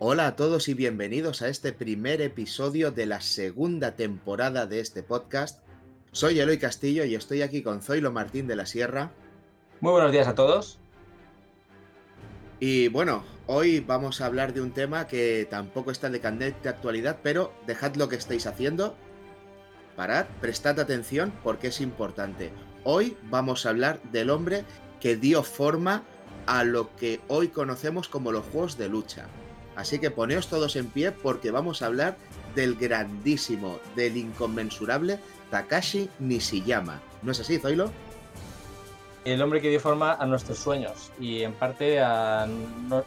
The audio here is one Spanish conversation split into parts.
Hola a todos y bienvenidos a este primer episodio de la segunda temporada de este podcast. Soy Eloy Castillo y estoy aquí con Zoilo Martín de la Sierra. Muy buenos días a todos. Y bueno, hoy vamos a hablar de un tema que tampoco está de candente actualidad, pero dejad lo que estáis haciendo. Parad, prestad atención porque es importante. Hoy vamos a hablar del hombre que dio forma a lo que hoy conocemos como los juegos de lucha. Así que poneos todos en pie porque vamos a hablar del grandísimo, del inconmensurable Takashi Nishiyama. ¿No es así, Zoilo? El hombre que dio forma a nuestros sueños y en parte a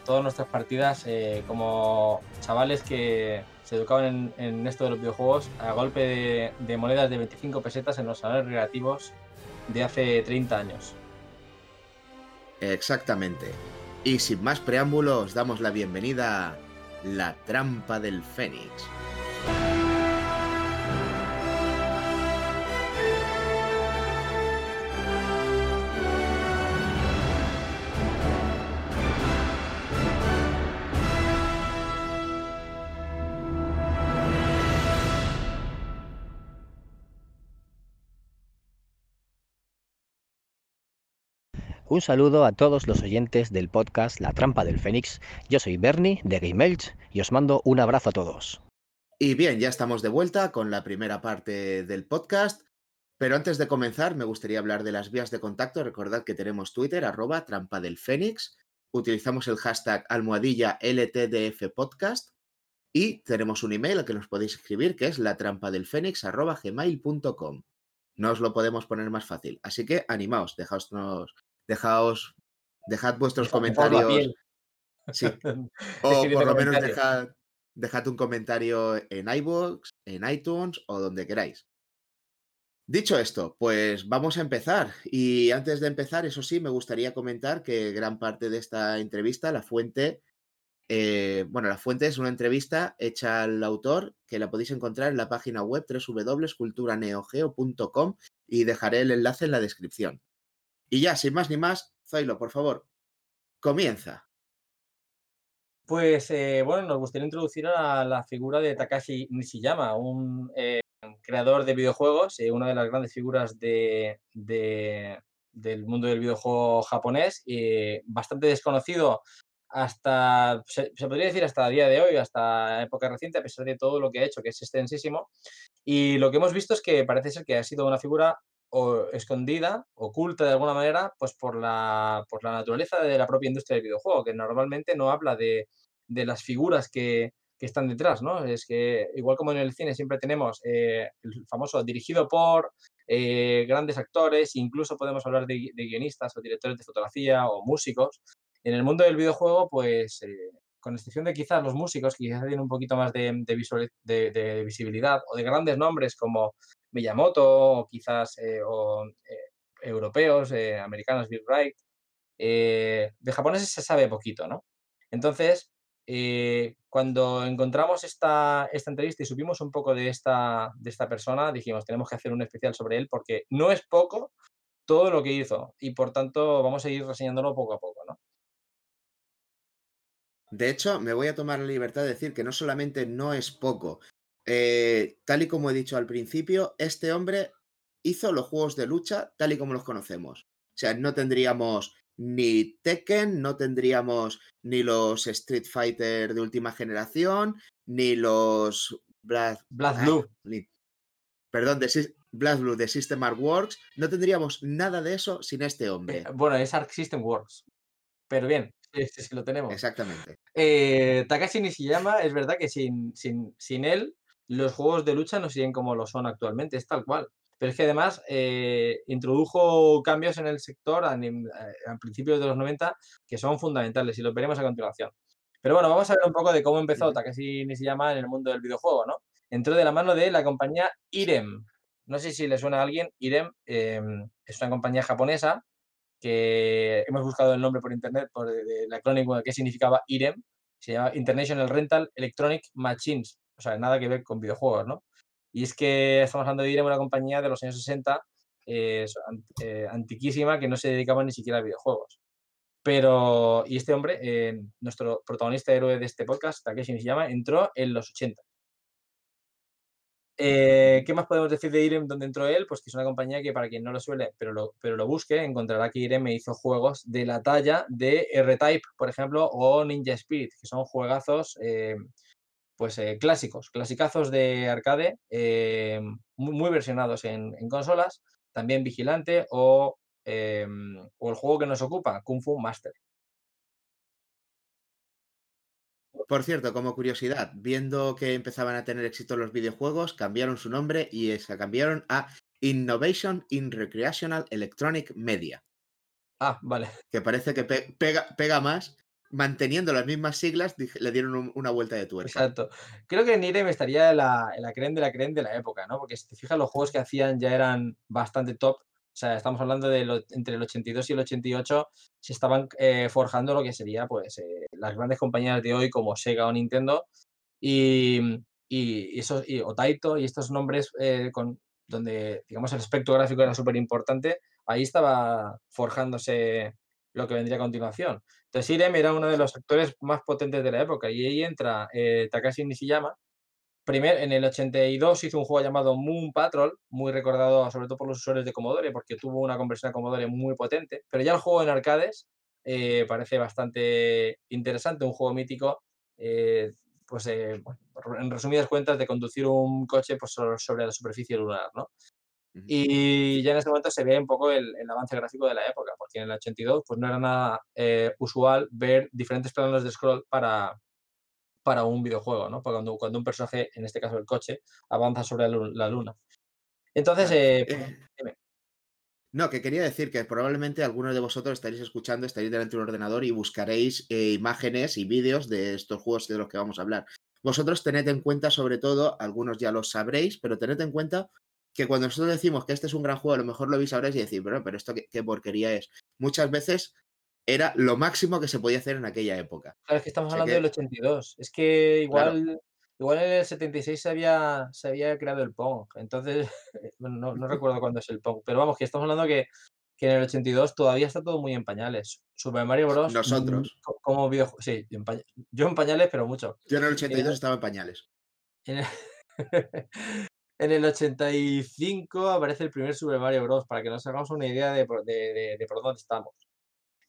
todas nuestras partidas eh, como chavales que se educaban en, esto de los videojuegos a golpe de, de monedas de 25 pesetas en los salones recreativos de hace 30 años. Exactamente. Y sin más preámbulos, damos la bienvenida a La Trampa del Fénix. Un saludo a todos los oyentes del podcast La Trampa del Fénix. Yo soy Bernie de Game Elch y os mando un abrazo a todos. Y bien, ya estamos de vuelta con la primera parte del podcast. Pero antes de comenzar, me gustaría hablar de las vías de contacto. Recordad que tenemos Twitter, arroba trampa del Fénix. Utilizamos el hashtag almohadilla LTDF podcast. Y tenemos un email al que nos podéis escribir, que es la trampa del fénix arroba gmail.com. No os lo podemos poner más fácil. Así que animaos, dejaosnos dejaos, dejad vuestros comentarios. Sí. O por lo menos dejad, dejad, un comentario en iVoox, en iTunes o donde queráis. Dicho esto, pues vamos a empezar. Y antes de empezar, eso sí, me gustaría comentar que gran parte de esta entrevista, la fuente, eh, bueno, la fuente es una entrevista hecha al autor que la podéis encontrar en la página web www.culturaneogeo.com y dejaré el enlace en la descripción. Y ya, sin más ni más, Zoilo, por favor, comienza. Pues eh, bueno, nos gustaría introducir a la figura de Takashi Nishiyama, un eh, creador de videojuegos, eh, una de las grandes figuras de, del mundo del videojuego japonés, bastante desconocido hasta, se, podría decir hasta el día de hoy, hasta época reciente, a pesar de todo lo que ha hecho, que es extensísimo. Y lo que hemos visto es que parece ser que ha sido una figura escondida, oculta de alguna manera, pues por la, por la naturaleza de la propia industria del videojuego, que normalmente no habla de, de las figuras que, que, están detrás, ¿no? Es que igual como en el cine siempre tenemos eh, el famoso dirigido por eh, grandes actores, incluso podemos hablar de, guionistas o directores de fotografía o músicos, en el mundo del videojuego, pues eh, con excepción de quizás los músicos, que quizás tienen un poquito más de, de, visibilidad, o de grandes nombres como Miyamoto, o quizás eh, o, eh, europeos, eh, americanos, Bill Wright. de japoneses se sabe poquito, ¿no? Entonces, cuando encontramos esta, esta entrevista y supimos un poco de esta, de esta persona, dijimos, tenemos que hacer un especial sobre él porque no es poco todo lo que hizo y por tanto vamos a ir reseñándolo poco a poco, ¿no? De hecho, me voy a tomar la libertad de decir que no solamente no es poco, eh, tal y como he dicho al principio, este hombre hizo los juegos de lucha tal y como los conocemos. O sea, no tendríamos ni Tekken, no tendríamos ni los Street Fighter de última generación, ni los Blast, Blue. perdón, de Blast Blue de System Art Works. No tendríamos nada de eso sin este hombre. Eh, bueno, es Arc System Works. Pero bien, sí, lo tenemos. Exactamente. Eh, Takashi Nishiyama, es verdad que sin, sin, sin él los juegos de lucha no siguen como lo son actualmente, es tal cual. Pero es que además eh, introdujo cambios en el sector a, eh, principios de los 90 que son fundamentales y lo veremos a continuación. Pero bueno, vamos a ver un poco de cómo empezó Takashi Nishiyama en el mundo del videojuego, ¿no? Entró de la mano de la compañía Irem. No sé si le suena a alguien, Irem em, es una compañía japonesa que hemos buscado el nombre por internet, por el acrónimo de qué significaba IREM, se llama International Rental Electronic Machines, o sea, nada que ver con videojuegos, ¿no? Y es que estamos hablando de IREM, una compañía de los años 60, eh, eh, antiquísima, que no se dedicaba ni siquiera a videojuegos. Pero, y este hombre, eh, nuestro protagonista héroe de este podcast, Takeshi Nishiyama, entró en los 80. Eh, ¿Qué más podemos decir de Irem donde entró él? Pues que es una compañía que para quien no lo suele, pero lo, pero lo busque, encontrará que Irem hizo juegos de la talla de R-Type, por ejemplo, o Ninja Spirit, que son juegazos pues clásicos, clasicazos de arcade, muy, versionados en, en, consolas, también Vigilante o Em, o el juego que nos ocupa, Kung Fu Master. Por cierto, como curiosidad, viendo que empezaban a tener éxito los videojuegos, cambiaron su nombre y se cambiaron a Innovation in Recreational Electronic Media. Ah, vale. Que parece que pega, pega más. Manteniendo las mismas siglas, le dieron una vuelta de tuerca. Exacto. Creo que Nirem estaría en la, en la creen de la creen de la época, ¿no? Porque si te fijas, los juegos que hacían ya eran bastante top o sea, estamos hablando de entre el 82 y el 88 se estaban eh, forjando lo que sería pues eh, las grandes compañías de hoy como Sega o Nintendo y, y, eso, y, o Taito y estos nombres eh, con, donde digamos el aspecto gráfico era súper importante, ahí estaba forjándose lo que vendría a continuación. Entonces Irem era uno de los actores más potentes de la época y ahí entra Takashi Nishiyama, Primer, en el 82 hizo un juego llamado Moon Patrol, muy recordado sobre todo por los usuarios de Commodore, porque tuvo una conversión a Commodore muy potente. Pero ya el juego en arcades eh, parece bastante interesante, un juego mítico, eh, pues eh, en resumidas cuentas, de conducir un coche pues, sobre la superficie lunar, ¿no? Y ya en ese momento se ve un poco el, el, avance gráfico de la época, porque en el 82 pues no era nada usual ver diferentes planos de scroll para, para un videojuego, ¿no? Cuando, cuando un personaje, en este caso el coche, avanza sobre la luna. Entonces, eh, eh No, que quería decir que probablemente algunos de vosotros estaréis escuchando, estaréis delante de un ordenador y buscaréis eh, imágenes y vídeos de estos juegos de los que vamos a hablar. Vosotros tened en cuenta, sobre todo, algunos ya lo sabréis, pero tened en cuenta que cuando nosotros decimos que este es un gran juego, a lo mejor lo veis ahora y decir, pero, pero esto qué, porquería es. Muchas veces era lo máximo que se podía hacer en aquella época. Claro, es que estamos hablando del 82. Es que igual, igual en el 76 se había, se había creado el Pong. Entonces, no, no recuerdo cuándo es el Pong. Pero vamos, que estamos hablando que, que, en el 82 todavía está todo muy en pañales. Super Mario Bros. Nosotros. Como videojuego. Sí, yo en pañales, pero mucho. Yo en el 82 estaba en pañales. En el, en el 85 aparece el primer Super Mario Bros. Para que nos hagamos una idea de, de, de por dónde estamos.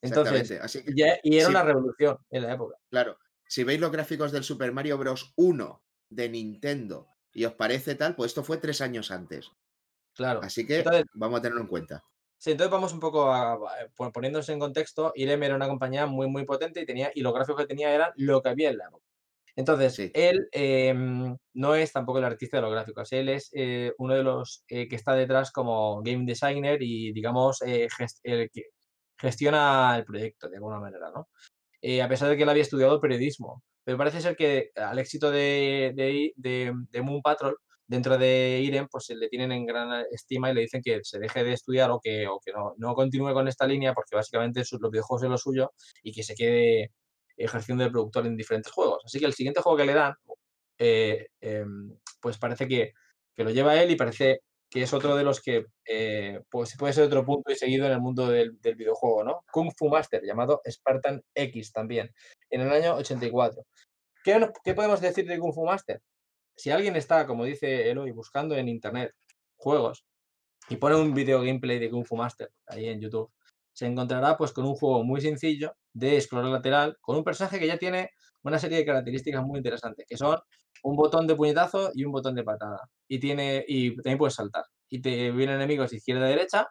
Entonces, Así y era una revolución en la época. Claro, si veis los gráficos del Super Mario Bros. 1 de Nintendo y os parece tal, pues esto fue tres años antes. Claro. Así que vamos a tenerlo en cuenta. Sí, entonces vamos un poco a, poniéndose en contexto. Irem era una compañía muy, muy potente y, tenía, y los gráficos que tenía eran lo que había en la época. Entonces, él em, no es tampoco el artista de los gráficos, él es eh, uno de los eh, que está detrás como game designer y, digamos, eh, el que gestiona el proyecto de alguna manera, ¿no? A pesar de que él había estudiado periodismo. Pero parece ser que al éxito de, de, Moon Patrol, dentro de IREM, pues le tienen en gran estima y le dicen que se deje de estudiar o que, o que no, no continúe con esta línea porque básicamente los videojuegos son lo suyo y que se quede ejerciendo de productor en diferentes juegos. Así que el siguiente juego que le dan, eh, em, pues parece que, que, lo lleva él y parece que es otro de los que eh, pues puede ser otro punto y seguido en el mundo del, videojuego, ¿no? Kung Fu Master, llamado Spartan X también, en el año 84. ¿Qué, ¿Qué, podemos decir de Kung Fu Master? Si alguien está, como dice Eloy, buscando en internet juegos y pone un video gameplay de Kung Fu Master ahí en YouTube, se encontrará pues con un juego muy sencillo de explorar lateral, con un personaje que ya tiene una serie de características muy interesantes, que son un botón de puñetazo y un botón de patada. Y, tiene, y también puedes saltar. Y te vienen enemigos izquierda y derecha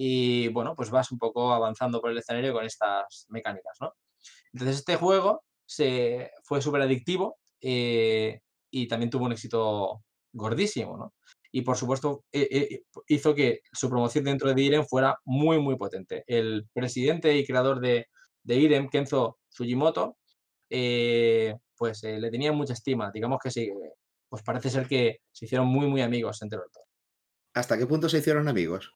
y bueno, pues vas un poco avanzando por el escenario con estas mecánicas, ¿no? Entonces este juego se, fue súper adictivo eh, y también tuvo un éxito gordísimo, ¿no? Y por supuesto eh, eh, hizo que su promoción dentro de Irem fuera muy, muy potente. El presidente y creador de, de Irem, Kenzo Fujimoto, eh, pues eh, le tenían mucha estima. Digamos que sí, pues parece ser que se hicieron muy, muy amigos entre los dos. ¿Hasta qué punto se hicieron amigos?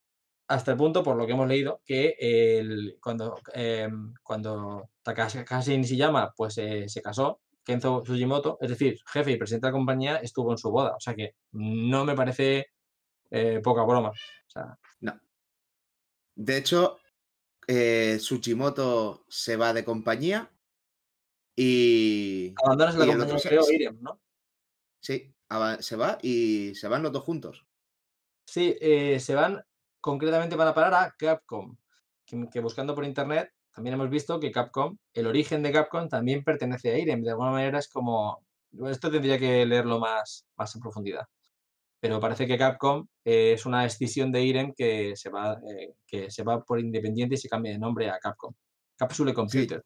Hasta el punto, por lo que hemos leído, que el, cuando, eh, cuando Takashi Nishiyama pues, se casó, Kenzo Fujimoto, es decir, jefe y presidente de la compañía, estuvo en su boda. O sea que no me parece poca broma. No. De hecho, eh, se va de compañía y... Abandonas la y compañía, se- creo, Irem, ¿no? Sí, se va y se van los dos juntos. Sí, eh, se van, concretamente van a parar a Capcom, que, que buscando por internet también hemos visto que Capcom, el origen de Capcom también pertenece a Irem, de alguna manera es como, bueno, esto tendría que leerlo más, más en profundidad, pero parece que Capcom eh, es una escisión de Irem que se, va, eh, que se va por independiente y se cambia de nombre a Capcom. Capsule Computer.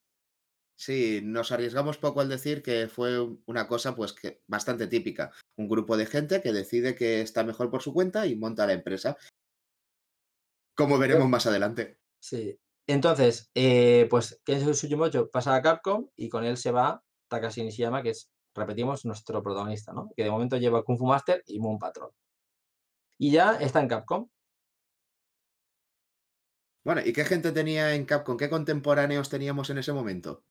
Sí, nos arriesgamos poco al decir que fue una cosa pues que bastante típica. Un grupo de gente que decide que está mejor por su cuenta y monta la empresa. Como veremos más adelante. Sí. Entonces, eh, pues Kenzo Sugimoto pasa a Capcom y con él se va Takashi Nishiyama, que es, repetimos, nuestro protagonista, ¿no? Que de momento lleva Kung Fu Master y Moon Patrol. Y ya está en Capcom. Bueno, ¿y qué gente tenía en Capcom? ¿Qué contemporáneos teníamos en ese momento?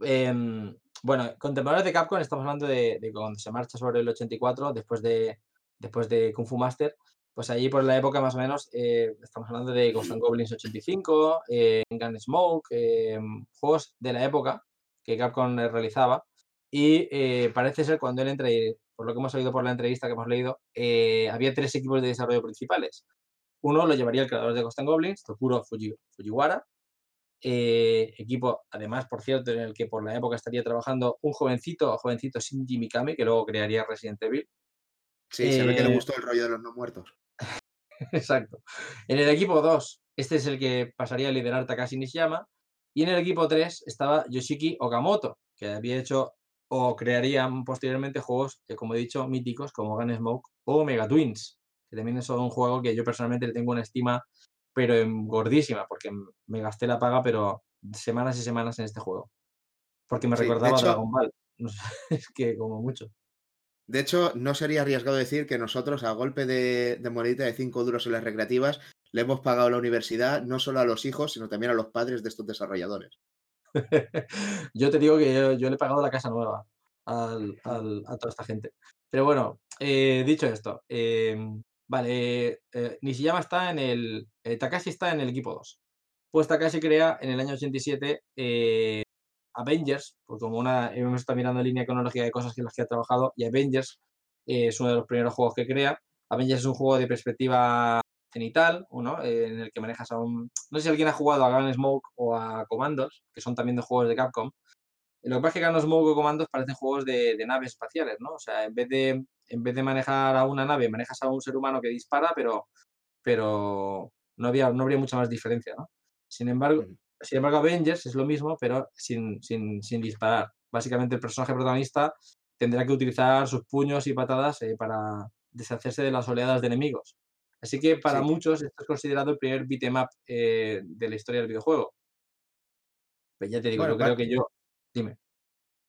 Em, bueno, contemporáneos de Capcom, estamos hablando de, de cuando se marcha sobre el 84, después de, después de Kung Fu Master, pues allí por la época más o menos, eh, estamos hablando de Ghost and Goblins 85, eh, Gunsmoke, em, juegos de la época que Capcom eh, realizaba. Y eh, parece ser cuando él entra, y por lo que hemos oído por la entrevista que hemos leído, eh, había tres equipos de desarrollo principales. Uno lo llevaría el creador de Ghost and Goblins, Tokuro Fuji- Fujiwara, eh, equipo, además, por cierto, en el que por la época estaría trabajando un jovencito, jovencito Shinji Mikami, que luego crearía Resident Evil. Sí, se ve que le Eh, gustó el rollo de los no muertos. Exacto. En el equipo 2, este es el que pasaría a liderar Takashi Nishiyama. Y en el equipo 3 estaba Yoshiki Okamoto, que había hecho o crearía posteriormente juegos, eh, como he dicho, míticos como Gunsmoke o Mega Twins, que también es un juego que yo personalmente le tengo una estima, pero gordísima, porque me gasté la paga, pero semanas y semanas en este juego. Porque me Sí, recordaba a Dragon Ball. No sé, es que como mucho. De hecho, no sería arriesgado decir que nosotros, a golpe de, de monedita de 5 duros en las recreativas, le hemos pagado la universidad no solo a los hijos, sino también a los padres de estos desarrolladores. yo te digo que yo, le he pagado la casa nueva a toda esta gente. Pero bueno, eh, dicho esto, em, vale, eh, Nishiyama está en el. eh, Takashi está en el equipo 2. Pues Takashi crea en el año 87 eh, Avengers, pues como una. Hemos estado mirando en línea cronológica de cosas en las que ha trabajado, y Avengers eh, es uno de los primeros juegos que crea. Avengers es un juego de perspectiva cenital, ¿no? Eh, en el que manejas a un... No sé si alguien ha jugado a Gunsmoke o a Commandos, que son también de juegos de Capcom. Lo que pasa es que Gunsmoke o Commandos parecen juegos de, naves espaciales, ¿no? O sea, en vez, de, en vez de manejar a una nave, manejas a un ser humano que dispara, pero, pero no, había, no habría mucha más diferencia, ¿no? Sin embargo. Sin embargo, Avengers es lo mismo, pero sin, sin, sin disparar. Básicamente, el personaje protagonista tendrá que utilizar sus puños y patadas eh, para deshacerse de las oleadas de enemigos. Así que para Sí. muchos esto es considerado el primer beat'em up eh, de la historia del videojuego. Pues ya te digo, Bueno, yo creo que yo. Dime.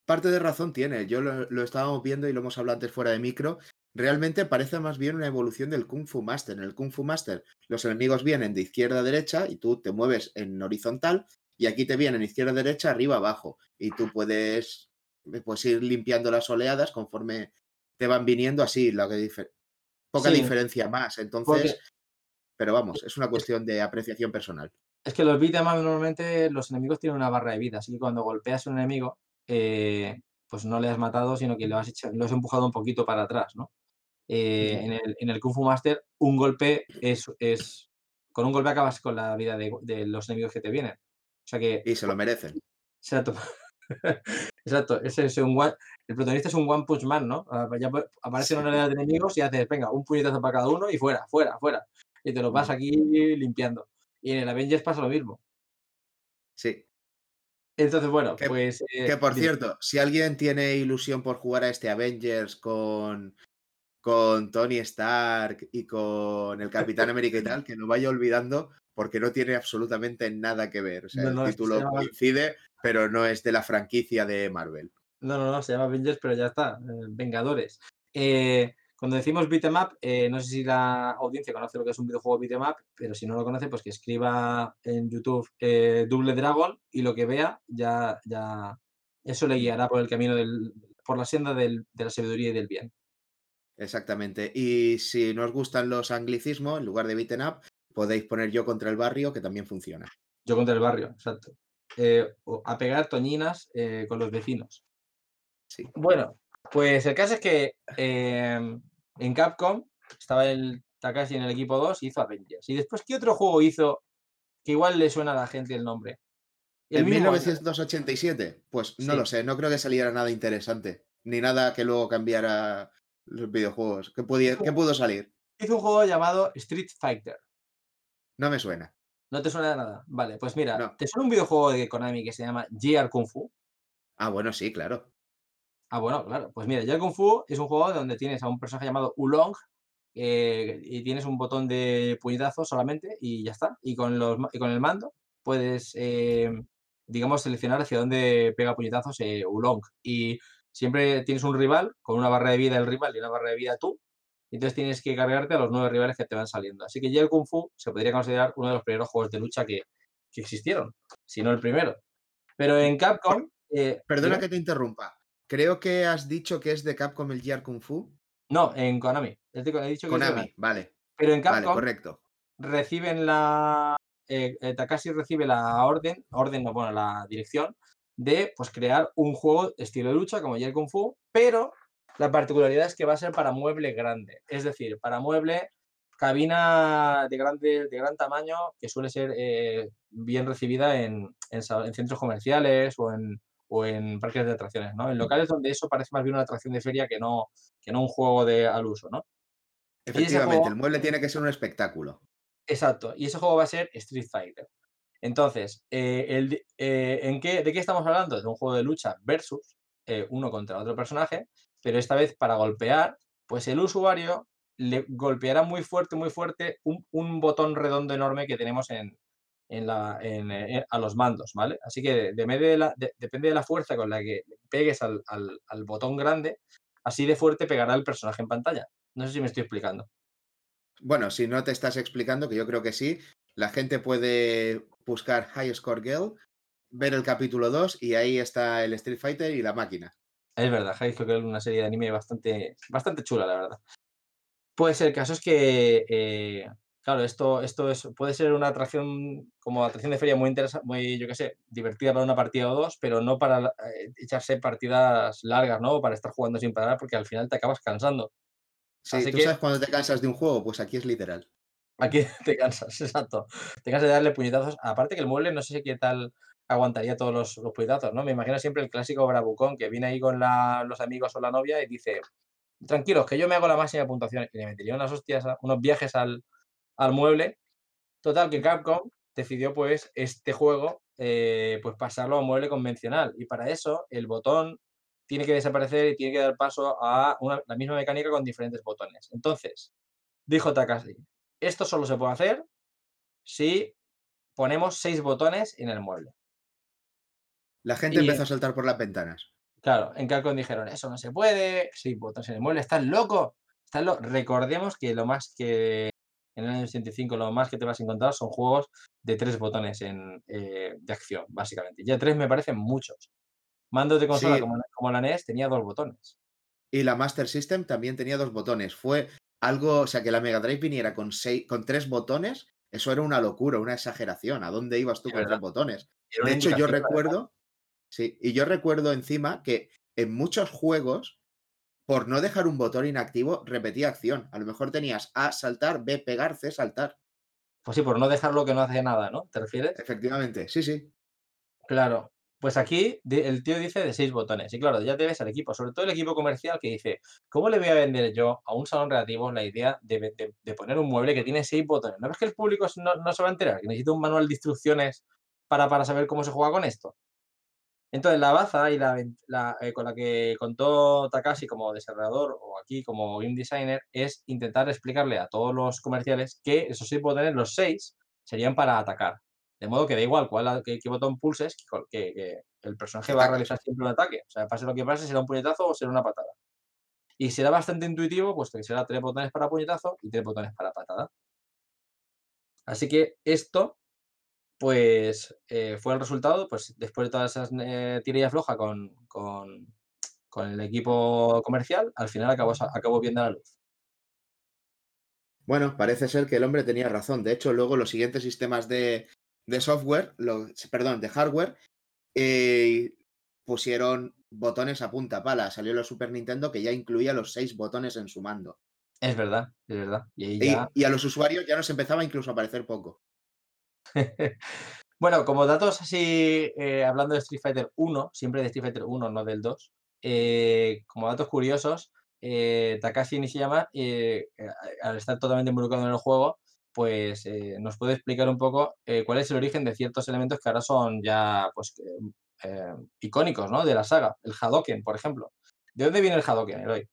Parte de razón tiene. Yo lo, lo estábamos viendo y lo hemos hablado antes fuera de micro. Realmente parece más bien una evolución del Kung Fu Master. En el Kung Fu Master los enemigos vienen de izquierda a derecha y tú te mueves en horizontal y aquí te vienen izquierda a derecha, arriba abajo. Y tú puedes pues, ir limpiando las oleadas conforme te van viniendo así. Lo que poca Sí. diferencia más. Entonces, Porque pero vamos, es una cuestión de apreciación personal. es que los beat'em up normalmente los enemigos tienen una barra de vida, así que cuando golpeas a un enemigo, eh, pues no le has matado, sino que lo has, hecho, lo has empujado un poquito para atrás, ¿no? Eh, en, el, en el Kung Fu Master, un golpe es, es. Con un golpe acabas con la vida de, de los enemigos que te vienen. O sea que. Y se lo merecen. Exacto. Exacto. Ese es un one- el protagonista es un One Punch Man, ¿no? Ya ap- aparecen Sí. una oleada de enemigos y haces, venga, un puñetazo para cada uno y fuera, fuera, fuera. Y te lo vas aquí limpiando. Y en el Avengers pasa lo mismo. Sí. Entonces, bueno, Que- pues. eh, Que por cierto, si alguien tiene ilusión por jugar a este Avengers con, con Tony Stark y con el Capitán América y tal, que no vaya olvidando porque no tiene absolutamente nada que ver. O sea, No, el no, se título llama- coincide, pero no es de la franquicia de Marvel. No, no, no, se llama Avengers, pero ya está. eh, Vengadores. Eh, cuando decimos beat'em up, eh, no sé si la audiencia conoce lo que es un videojuego beat'em up, pero si no lo conoce, pues que escriba en YouTube eh, Double Dragon y lo que vea ya, ya eso le guiará por el camino del, por la senda del- de la sabiduría y del bien. Exactamente. Y si no os gustan los anglicismos, en lugar de beaten up, podéis poner yo contra el barrio, que también funciona. Yo contra el barrio, exacto. Eh, a pegar toñinas eh, con los vecinos. Sí. Bueno, pues el caso es que em, en Capcom estaba el Takashi en el equipo 2 y hizo Avengers. Y después, ¿qué otro juego hizo que igual le suena a la gente el nombre? ¿En 1987? Pues no lo sé, no creo que saliera nada interesante, ni nada que luego cambiara los videojuegos. ¿Qué, ¿qué pudo salir? Hizo un juego llamado Street Fighter. No me suena. ¿No te suena de nada? Vale, pues mira, ¿te suena un videojuego de Konami que se llama GR Kung Fu? Ah, bueno, sí, claro. Ah, bueno, claro. Pues mira, GR Kung Fu es un juego donde tienes a un personaje llamado Ulong eh, y tienes un botón de puñetazo solamente y ya está. Y con, los, con el mando puedes, eh, digamos, seleccionar hacia dónde pega puñetazos eh, Ulong. Y siempre tienes un rival con una barra de vida el rival y una barra de vida tú entonces tienes que cargarte a los nueve rivales que te van saliendo. Así que el Kung Fu se podría considerar uno de los primeros juegos de lucha que, existieron, si no el primero. Pero en Capcom... Eh, Perdona que te interrumpa. Creo que has dicho que es de Capcom el Gear Kung Fu. No, en Konami. He dicho que Konami, vale. Pero en Capcom correcto. reciben la... Eh, eh, Takashi recibe la orden, orden no, bueno, la dirección de pues, crear un juego estilo de lucha como Gear Kung Fu, pero la particularidad es que va a ser para mueble grande, es decir, para mueble cabina de, grande, de gran tamaño que suele ser eh, bien recibida en, centros comerciales o en, o en parques de atracciones, ¿no? En locales donde eso parece más bien una atracción de feria que no, que no un juego de, al uso, ¿no? Efectivamente, el mueble tiene que ser un espectáculo. Exacto, y ese juego va a ser Street Fighter. Entonces, eh, el, eh, ¿en qué, ¿de qué estamos hablando? De un juego de lucha versus uno contra otro personaje pero esta vez para golpear, pues el usuario le golpeará muy fuerte, muy fuerte un, botón redondo enorme que tenemos en, la, eh, a los mandos, ¿vale? Así que de, de la, depende de la fuerza con la que pegues al, botón grande, así de fuerte pegará el personaje en pantalla. No sé si me estoy explicando. Bueno, si no te estás explicando, que yo creo que sí, la gente puede buscar High Score Girl, ver el capítulo 2 y ahí está el Street Fighter y la máquina. Es verdad, High que es una serie de anime bastante, bastante chula, la verdad. Pues el caso es que, eh, claro, esto, esto es, puede ser una atracción como atracción de feria muy interesante, muy, yo qué sé, divertida para una partida o dos, pero no para eh, echarse partidas largas, ¿no? Para estar jugando sin parar, porque al final te acabas cansando. Sí, ¿tú sabes cuando te cansas de un juego? Pues aquí es literal. Aquí te cansas, exacto. Te cansas de darle puñetazos. Aparte que el mueble, no sé qué tal aguantaría todos los, los ¿no? Me imagino siempre el clásico bravucón que viene ahí con los amigos o la novia y dice, tranquilos, que yo me hago la máxima puntuación y le metería unas hostias, unos viajes al, mueble. Total, que Capcom decidió pues este juego eh, pues pasarlo a un mueble convencional y para eso el botón tiene que desaparecer y tiene que dar paso a la misma mecánica con diferentes botones. Entonces, dijo Takashi, esto solo se puede hacer si ponemos seis botones en el mueble. La gente empezó a saltar por las ventanas. Claro, en Capcom dijeron, eso no se puede, sí, botones en el mueble, estás loco. Estás Recordemos que lo más que en el año 85 lo más que te vas a encontrar son juegos de tres botones en, eh, de acción, básicamente. Ya tres me parecen muchos. Mando de consola como, la NES tenía dos botones. Y la Master System también tenía dos botones. Fue algo, o sea, que la Mega Drive viniera con, seis, con tres botones, eso era una locura, una exageración. ¿A dónde ibas tú con tres botones? De hecho, yo recuerdo, Sí, y yo recuerdo encima que en muchos juegos, por no dejar un botón inactivo, repetía acción. A lo mejor tenías A, saltar, B, pegar, C, saltar. Pues sí, por no dejarlo que no hace nada, ¿no? ¿Te refieres? Efectivamente, sí, sí. Claro. Pues aquí el tío dice de seis botones. Y claro, ya te ves al equipo, sobre todo el equipo comercial que dice, ¿cómo le voy a vender yo a un salón relativo la idea de, poner un mueble que tiene seis botones? ¿No ves que el público no, no se va a enterar? Que necesita un manual de instrucciones para, para saber cómo se juega con esto. Entonces, la baza y la, eh, con la que contó Takashi como desarrollador o aquí como game designer es intentar explicarle a todos los comerciales que esos seis botones, los seis, serían para atacar. De modo que da igual cuál, qué, botón pulses, que, el personaje va a realizar siempre un ataque. O sea, pase lo que pase, será un puñetazo o será una patada. Y será bastante intuitivo, puesto que será tres botones para puñetazo y tres botones para patada. Así que esto pues eh, fue el resultado, pues después de todas esas eh, tirillas flojas con, con, el equipo comercial, al final acabó, acabó viendo la luz. Bueno, parece ser que el hombre tenía razón. De hecho, luego los siguientes sistemas de, de software, perdón, de hardware, eh, pusieron botones a punta pala. Salió la Super Nintendo que ya incluía los seis botones en su mando. Es verdad, es verdad. Y, a los usuarios ya nos empezaba incluso a parecer poco. bueno, como datos así, eh, hablando de Street Fighter 1, siempre de Street Fighter 1, no del 2, eh, como datos curiosos, eh, Takashi Nishiyama, al estar totalmente involucrado en el juego, pues nos puede explicar un poco cuál es el origen de ciertos elementos que ahora son ya pues, icónicos ¿no? de la saga. El Hadoken, por ejemplo. ¿De dónde viene el Hadoken, Eloy?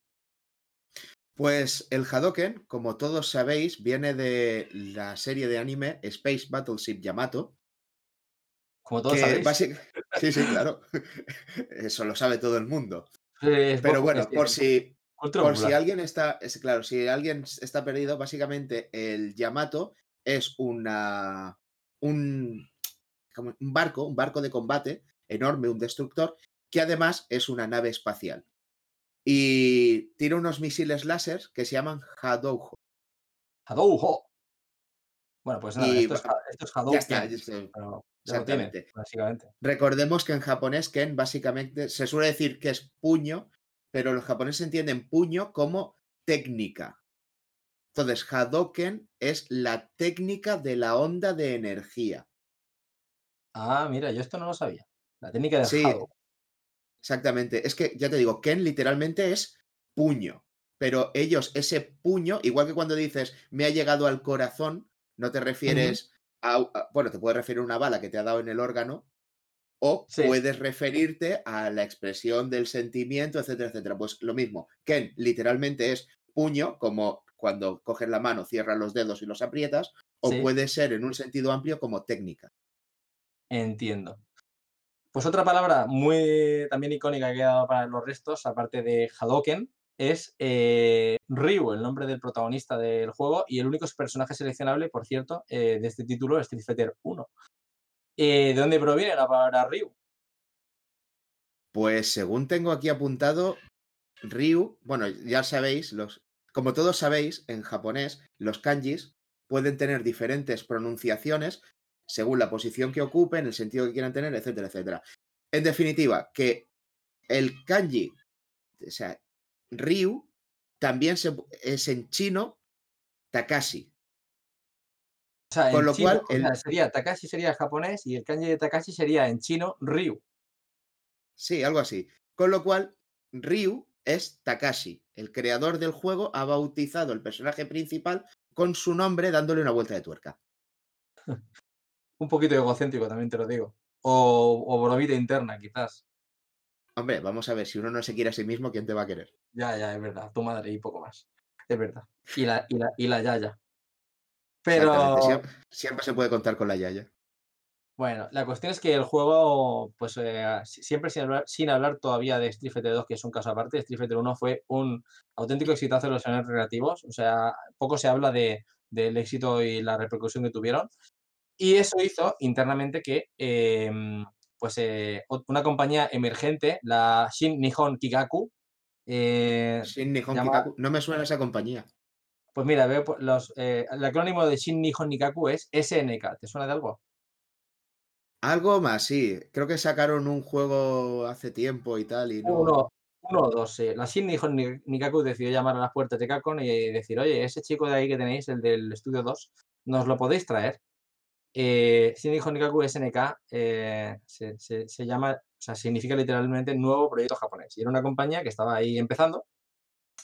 Pues el Hadoken, como todos sabéis, viene de la serie de anime Space Battleship Yamato. Como todos sabéis. Sí, sí, claro. Eso lo sabe todo el mundo. Pero bueno, por si, por si alguien está, es, claro, si alguien está perdido, básicamente el Yamato es una un, un barco, un barco de combate enorme, un destructor, que además es una nave espacial y tira unos misiles láser que se llaman Hadouho. Hadouho. Bueno, pues nada, esto, es, Hadouho. Ya está, Exactamente. básicamente. Recordemos que en japonés Ken básicamente se suele decir que es puño, pero los japoneses entienden puño como técnica. Entonces, Hadoken es la técnica de la onda de energía. Ah, mira, yo esto no lo sabía. La técnica de sí, Exactamente. Es que, ya te digo, Ken literalmente es puño. Pero ellos, ese puño, igual que cuando dices me ha llegado al corazón, no te refieres a, Bueno, te puedes referir a una bala que te ha dado en el órgano, o puedes referirte a la expresión del sentimiento, etcétera, etcétera. Pues lo mismo. Ken literalmente es puño, como cuando coges la mano, cierras los dedos y los aprietas, o puede ser en un sentido amplio como técnica. Entiendo. Pues otra palabra muy también icónica que ha quedado para los restos, aparte de Hadoken, es eh, Ryu, el nombre del protagonista del juego y el único personaje seleccionable, por cierto, eh, de este título, Street Fighter 1. Eh, ¿De dónde proviene la palabra Ryu? Pues según tengo aquí apuntado, Ryu, bueno, ya sabéis, los, como todos sabéis, en japonés, los kanjis pueden tener diferentes pronunciaciones según la posición que ocupen, el sentido que quieran tener, etcétera, etcétera. En definitiva, que el kanji, o sea, Ryu, también es en chino Takashi. O sea, Con lo cual, sería Takashi sería japonés y el kanji de Takashi sería en chino Ryu. Sí, algo así. Con lo cual, Ryu es Takashi. El creador del juego ha bautizado el personaje principal con su nombre dándole una vuelta de tuerca. un poquito egocéntrico, también te lo digo. O, o vida interna, quizás. Hombre, vamos a ver, si uno no se quiere a sí mismo, ¿quién te va a querer? Ya, ya, es verdad. Tu madre y poco más. Es verdad. Y la, y la, y la yaya. Pero. Siempre, se puede contar con la yaya. Bueno, la cuestión es que el juego, pues eh, siempre sin hablar, sin hablar todavía de Street Fighter 2, que es un caso aparte, Street Fighter 1 fue un auténtico exitazo en los escenarios recreativos. O sea, poco se habla de, del éxito y la repercusión que tuvieron. Y eso hizo internamente que em, pues, eh, una compañía emergente, la Shin Nihon Kikaku. Eh, Shin Nihon Kikaku, no me suena esa compañía. Pues mira, veo los, eh, el acrónimo de Shin Nihon Kikaku es SNK. ¿Te suena de algo? Algo más, sí. Creo que sacaron un juego hace tiempo y tal. Y Uno, uno o dos, sí. La Shin Nihon Nikaku decidió llamar a las puertas de Capcom y decir, oye, ese chico de ahí que tenéis, el del estudio 2, ¿nos lo podéis traer? Eh, Shinji Nikaku SNK eh, se, llama, o sea, significa literalmente nuevo proyecto japonés. Y era una compañía que estaba ahí empezando.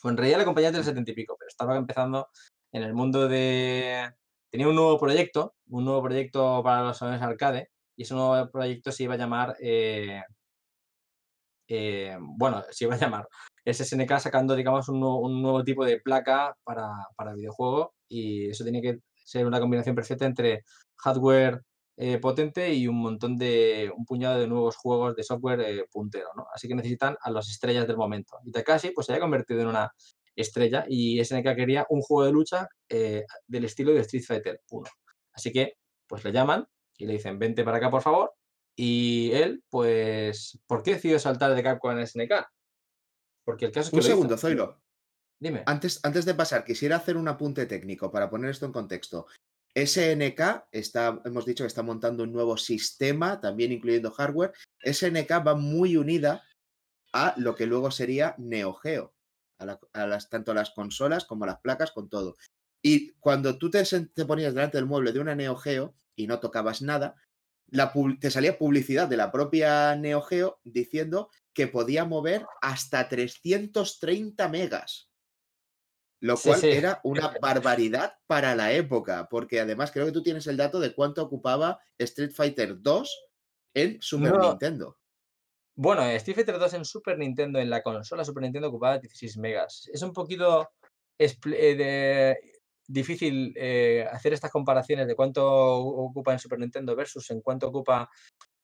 Bueno, en realidad la compañía es del 70 y pico, pero estaba empezando en el mundo de... Tenía un nuevo proyecto, un nuevo proyecto para los salones arcade, y ese nuevo proyecto se iba a llamar... Eh, bueno, se iba a llamar SNK sacando, digamos, un nuevo, tipo de placa para, para videojuego y eso tiene que ser una combinación perfecta entre hardware eh, potente y un montón de, un puñado de nuevos juegos de software eh, puntero, ¿no? Así que necesitan a las estrellas del momento. Y Takashi pues se ha convertido en una estrella y SNK quería un juego de lucha eh, del estilo de Street Fighter 1. Así que pues le llaman y le dicen, vente para acá por favor. Y él, pues, ¿por qué decidió saltar de Capcom en SNK? Porque el caso es que... Un segundo, Zoilo. Dime. Antes, antes de pasar, quisiera hacer un apunte técnico para poner esto en contexto. SNK está, hemos dicho que está montando un nuevo sistema, también incluyendo hardware. SNK va muy unida a lo que luego sería Neo Geo, a, las, tanto las consolas como las placas, con todo. Y cuando tú te, te ponías delante del mueble de una Neo Geo y no tocabas nada, la, te salía publicidad de la propia Neo Geo diciendo que podía mover hasta 330 megas. Lo cual era una barbaridad para la época, porque además creo que tú tienes el dato de cuánto ocupaba Street Fighter 2 en Super Nintendo. Bueno, Street Fighter 2 en Super Nintendo, en la consola Super Nintendo ocupaba 16 megas. Es un poquito eh, difícil eh, hacer estas comparaciones de cuánto ocupa en Super Nintendo versus en cuánto ocupa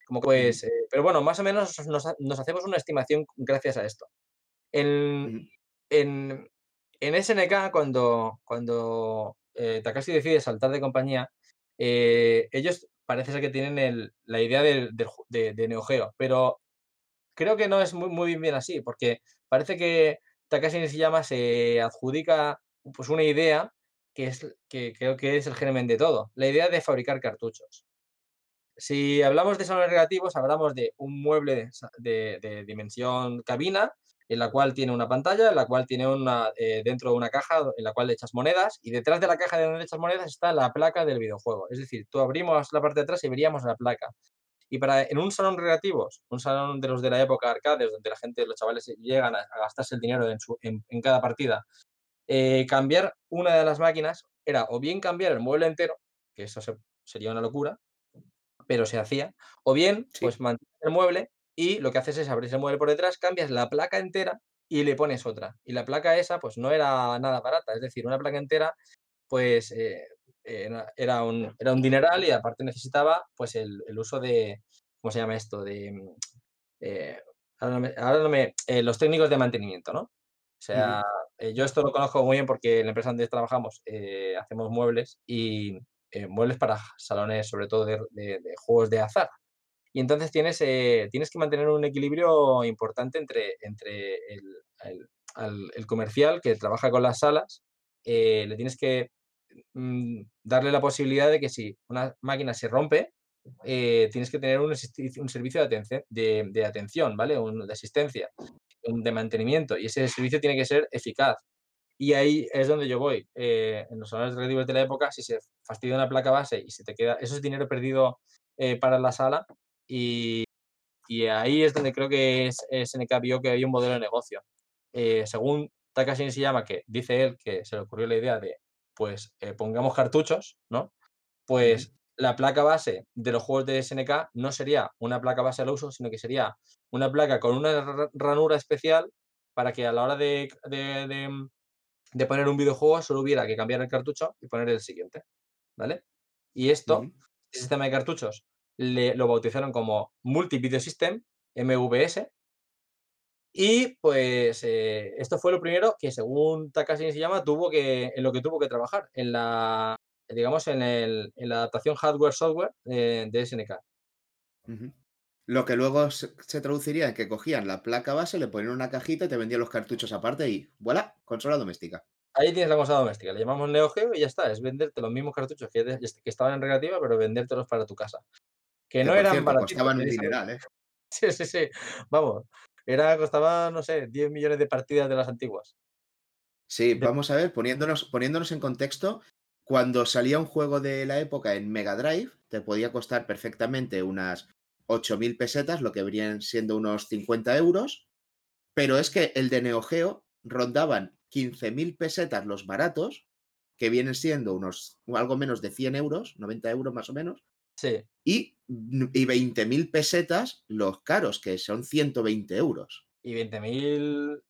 como pues, eh, pero bueno, más o menos nos, hacemos una estimación gracias a esto. En, en, en SNK, cuando, cuando eh, Takashi decide saltar de compañía, eh, ellos parece ser que tienen la idea de, de, Geo, pero creo que no es muy, muy bien así, porque parece que Takashi Nishiyama se adjudica pues, una idea que, es, que creo que es el germen de todo, la idea de fabricar cartuchos. Si hablamos de salones relativos, hablamos de un mueble de, de dimensión cabina en la cual tiene una pantalla, en la cual tiene una, eh, dentro de una caja en la cual le echas monedas y detrás de la caja de donde le echas monedas está la placa del videojuego. Es decir, tú abrimos la parte de atrás y veríamos la placa. Y para en un salón relativos, un salón de los de la época arcades, donde la gente, los chavales llegan a, gastarse el dinero en, su, en, cada partida, eh, cambiar una de las máquinas era o bien cambiar el mueble entero, que eso sería una locura, pero se hacía, o bien pues mantener el mueble y lo que haces es abrir el mueble por detrás, cambias la placa entera y le pones otra. Y la placa esa, pues no era nada barata, es decir, una placa entera, pues eh, era, un, era un dineral y aparte necesitaba, pues el, uso de, ¿cómo se llama esto? De, mm, eh, ahora no me, eh, los técnicos de mantenimiento, ¿no? O sea, yo esto lo conozco muy bien porque en la empresa donde trabajamos hacemos muebles y muebles para salones, sobre todo de juegos de azar. Y entonces tienes, eh, tienes que mantener un equilibrio importante entre, entre el, comercial que trabaja con las salas, eh, le tienes que mm, darle la posibilidad de que si una máquina se rompe, eh, tienes que tener un, un servicio de atención, de, atención, ¿vale? de asistencia, de mantenimiento, y ese servicio tiene que ser eficaz. Y ahí es donde yo voy. en los salones recreativos de la época, si se fastidia una placa base y se te queda, eso es dinero perdido para la sala, y, ahí es donde creo que SNK vio que había un modelo de negocio. Eh, según Takashi Nishiyama, que dice él que se le ocurrió la idea de, pues, eh, pongamos cartuchos, ¿no? Pues la placa base de los juegos de SNK no sería una placa base al uso, sino que sería una placa con una ranura especial para que a la hora de, de, poner un videojuego solo hubiera que cambiar el cartucho y poner el siguiente, ¿vale? Y esto, este sistema de cartuchos, lo bautizaron como Multi-Video System, MVS. Y pues eh, esto fue lo primero que según Takashi se llama, tuvo que, en lo que tuvo que trabajar, en la, digamos, en, el, en la adaptación hardware-software de SNK. Lo que luego se, traduciría en que cogían la placa base, le ponían una cajita y te vendían los cartuchos aparte y voilà, consola doméstica. Ahí tienes la consola doméstica, le llamamos Neo Geo y ya está, es venderte los mismos cartuchos que, que estaban en relativa, pero vendértelos para tu casa. Que, no eran para Costaban un dineral, ¿eh? Sí, sí, sí. Vamos. Era, costaba, no sé, 10 millones de partidas de las antiguas. Sí, vamos a ver, poniéndonos, poniéndonos en contexto, cuando salía un juego de la época en Mega Drive, te podía costar perfectamente unas 8.000 pesetas, lo que verían siendo unos 50 euros, pero es que el de Neo Geo rondaban 15.000 pesetas los baratos, que vienen siendo unos algo menos de 100 euros, 90 euros más o menos, Sí. Y, y 20.000 pesetas los caros, que son 120 euros. Y 20.000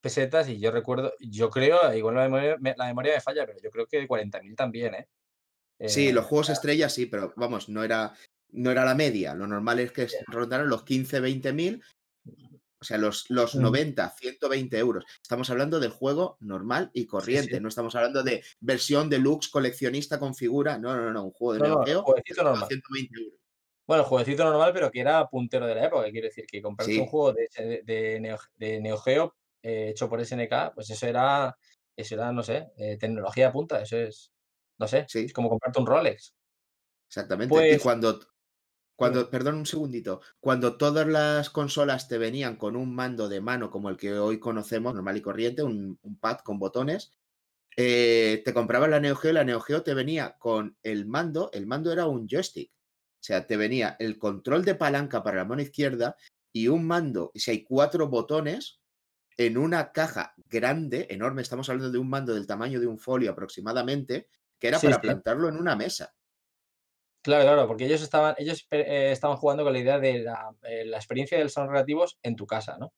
pesetas, y yo recuerdo, yo creo, igual la memoria, la memoria me falla, pero yo creo que 40.000 también, ¿eh? Sí, los juegos estrellas sí, pero vamos, no era, no era la media. Lo normal es que rondaran los 15, 20 mil o sea, los, los 90, 120 euros. Estamos hablando del juego normal y corriente. No estamos hablando de versión deluxe, coleccionista con figura. No, no, no. Un juego de no, Neo normal. 120 euros. Bueno, jueguecito normal, pero que era puntero de la época. Quiere decir que comprarse un juego de, de, Neo, Geo eh, hecho por SNK, pues eso era, eso era no sé, eh, tecnología punta. Eso es No sé, Sí. es como comprarte un Rolex. Exactamente. Y Pues- cuando, cuando, perdón un segundito, cuando todas las consolas te venían con un mando de mano como el que hoy conocemos, normal y corriente, un, un pad con botones, eh, te comprabas la Neo Geo la Neo Geo te venía con el mando, el mando era un joystick. O sea, te venía el control de palanca para la mano izquierda y un mando, si hay cuatro botones en una caja grande, enorme, estamos hablando de un mando del tamaño de un folio aproximadamente, que era Sí, para sí. plantarlo en una mesa. Claro, claro, porque ellos estaban, ellos eh, estaban jugando con la idea de la, eh, la experiencia del salón relativos en tu casa, ¿no?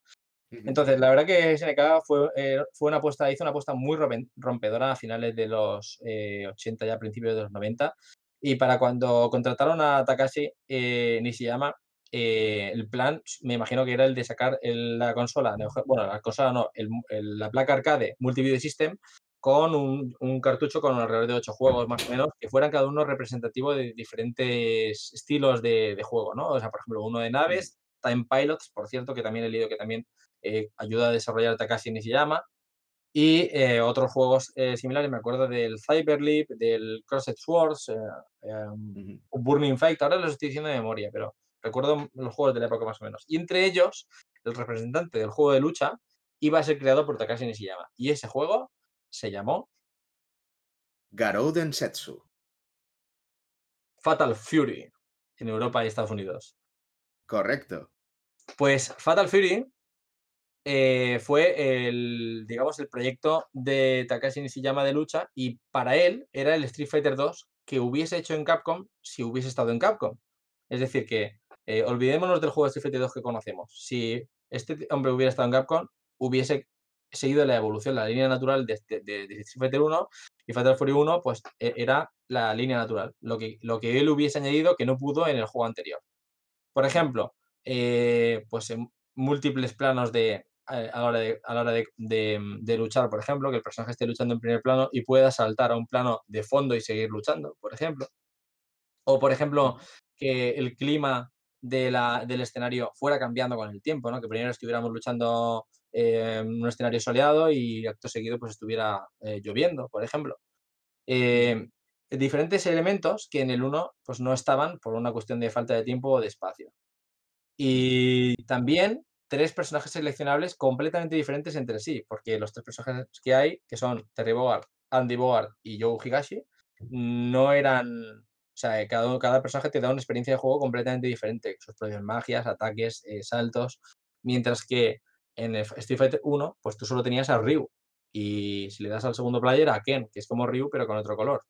Entonces, la verdad que SNK fue, eh, fue una apuesta, hizo una apuesta muy rompedora a finales de los eh, 80, ya a principios de los 90. Y para cuando contrataron a Takashi eh, Nishiyama, eh, el plan, me imagino que era el de sacar el- la consola, bueno, la consola no, el- el- la placa arcade Multivideo System con un, un cartucho con alrededor de ocho juegos más o menos, que fueran cada uno representativo de diferentes estilos de, de juego, ¿no? O sea, por ejemplo, uno de naves, Time Pilots, por cierto, que también he leído que también eh, ayuda a desarrollar Takashi Nishiyama. Y eh, otros juegos eh, similares, me acuerdo del Cyberleap, del Crossed Swords, eh. Burning Fight, ahora los estoy diciendo de memoria, pero recuerdo los juegos de la época más o menos. Y entre ellos, el representante del juego de lucha iba a ser creado por Takashi Nishiyama. Y ese juego se llamó Garou Densetsu. Fatal Fury en Europa y Estados Unidos. Correcto. Pues Fatal Fury eh, fue el, digamos, el proyecto de Takashi Nishiyama de lucha y para él era el Street Fighter 2 que hubiese hecho en Capcom si hubiese estado en Capcom. Es decir, que eh, olvidémonos del juego de Street Fighter 2 que conocemos. Si este hombre hubiera estado en Capcom, hubiese seguido la evolución, la línea natural de, de Street Fighter 1 y Fatal Fury 1 pues e- era la línea natural, lo que, lo que él hubiese añadido que no pudo en el juego anterior. Por ejemplo, eh, pues en múltiples planos de, a la hora, de, a la hora de, de- de luchar, por ejemplo, que el personaje esté luchando en primer plano y pueda saltar a un plano de fondo y seguir luchando, por ejemplo. O, por ejemplo, que el clima de la- del escenario fuera cambiando con el tiempo, ¿no? Que primero estuviéramos luchando eh, en un escenario soleado y acto seguido pues estuviera eh, lloviendo, por ejemplo. Eh, diferentes elementos que en el 1 pues no estaban por una cuestión de falta de tiempo o de espacio. Y también tres personajes seleccionables completamente diferentes entre sí, porque los tres personajes que hay, que son Terry Bogard, Andy Bogard y Joe Higashi, no eran, o sea, cada, uno- cada personaje te da una experiencia de juego completamente diferente, sus propias magias, ataques, eh, saltos, mientras que en el Street Fighter 1, pues tú solo tenías a Ryu, y si le das al segundo player a Ken, que es como Ryu pero con otro color.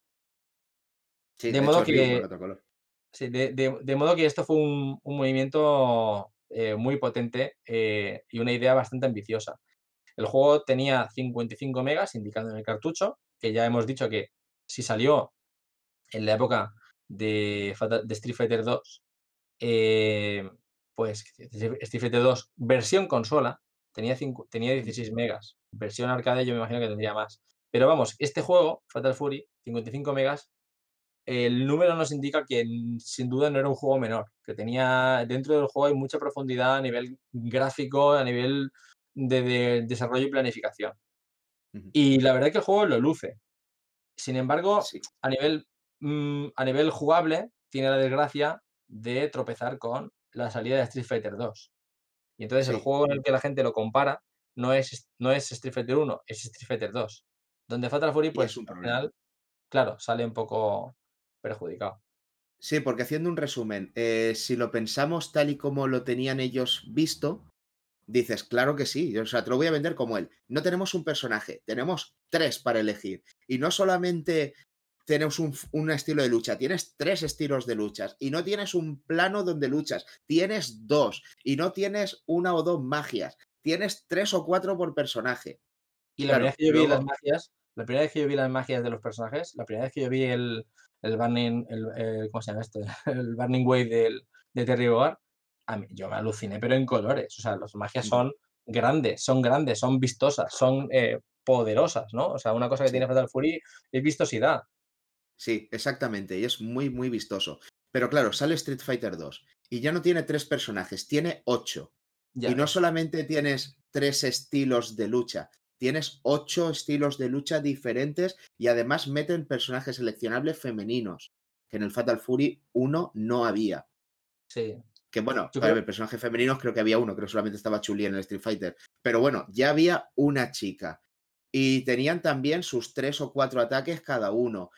Sí, De de modo hecho, Ryu que- con otro color. Sí, de, de- de modo que esto fue un, un movimiento eh, muy potente eh, y una idea bastante ambiciosa. El juego tenía 55 megas indicado en el cartucho, que ya hemos dicho que si salió en la época de, de Street Fighter 2, eh, pues Street Fighter 2 versión consola tenía, tenía 16 megas. Versión arcade yo me imagino que tendría más. Pero vamos, este juego, Fatal Fury, 55 megas, el número nos indica que sin duda no era un juego menor, que tenía dentro del juego hay mucha profundidad a nivel gráfico, a nivel de, de desarrollo y planificación. Y la verdad es que el juego lo luce. Sin embargo, Sí. a nivel, mm, a nivel jugable, tiene la desgracia de tropezar con la salida de Street Fighter 2. Y entonces el juego en el que la gente lo compara no es, no es Street Fighter 1, es Street Fighter 2. Donde Fatal Fury, pues es un al final, claro, sale un poco perjudicado. Sí, porque haciendo un resumen, eh, si lo pensamos tal y como lo tenían ellos visto, dices, claro que sí, o sea, te lo voy a vender como él. No tenemos un personaje, tenemos tres para elegir. Y no solamente tenemos un, estilo de lucha, tienes tres estilos de luchas. Y no tienes un plano donde luchas, tienes dos. Y no tienes una o dos magias, tienes tres o cuatro por personaje. Y la Claro, primera vez que yo vi las magias, la primera vez que yo vi las magias de los personajes, la primera vez que yo vi el, el Burning, el, el- ¿cómo se llama esto? El Burning Wave del, de Terry Bogard, a mí, yo me aluciné, pero en colores. O sea, las magias son grandes, son grandes, son vistosas, son eh, poderosas, ¿no? O sea, una cosa que Sí. tiene Fatal Fury es vistosidad. Sí, exactamente, y es muy, muy vistoso. Pero claro, sale Street Fighter 2 y ya no tiene tres personajes, tiene ocho. Ya Y no solamente tienes tres estilos de lucha, tienes ocho estilos de lucha diferentes y además meten personajes seleccionables femeninos, que en el Fatal Fury 1 no había. Sí. Que bueno, Yo para creo- ver, personajes femeninos creo que había uno, creo que solamente estaba Chuli en el Street Fighter. Pero bueno, ya había una chica. Y tenían también sus tres o cuatro ataques cada uno.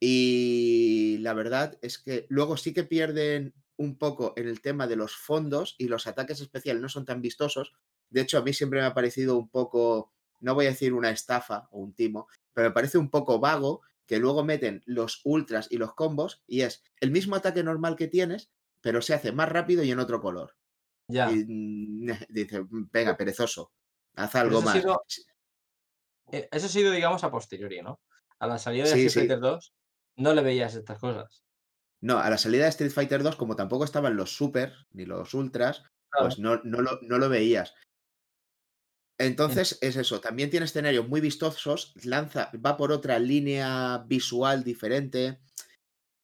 Y la verdad es que luego sí que pierden un poco en el tema de los fondos y los ataques especiales no son tan vistosos. De hecho, a mí siempre me ha parecido un poco, no voy a decir una estafa o un timo, pero me parece un poco vago que luego meten los ultras y los combos y es el mismo ataque normal que tienes, pero se hace más rápido y en otro color. Ya. Y mm, dice, venga, perezoso, haz algo eso ha más. sido- Eh, Eso ha sido, digamos, a posteriori, ¿no? A la salida de Sí, Street sí. Fighter 2 no le veías estas cosas. No, a la salida de Street Fighter 2, como tampoco estaban los super ni los ultras, Claro. pues no, no, lo, no lo veías. Entonces es eso, también tiene escenarios muy vistosos, lanza, va por otra línea visual diferente,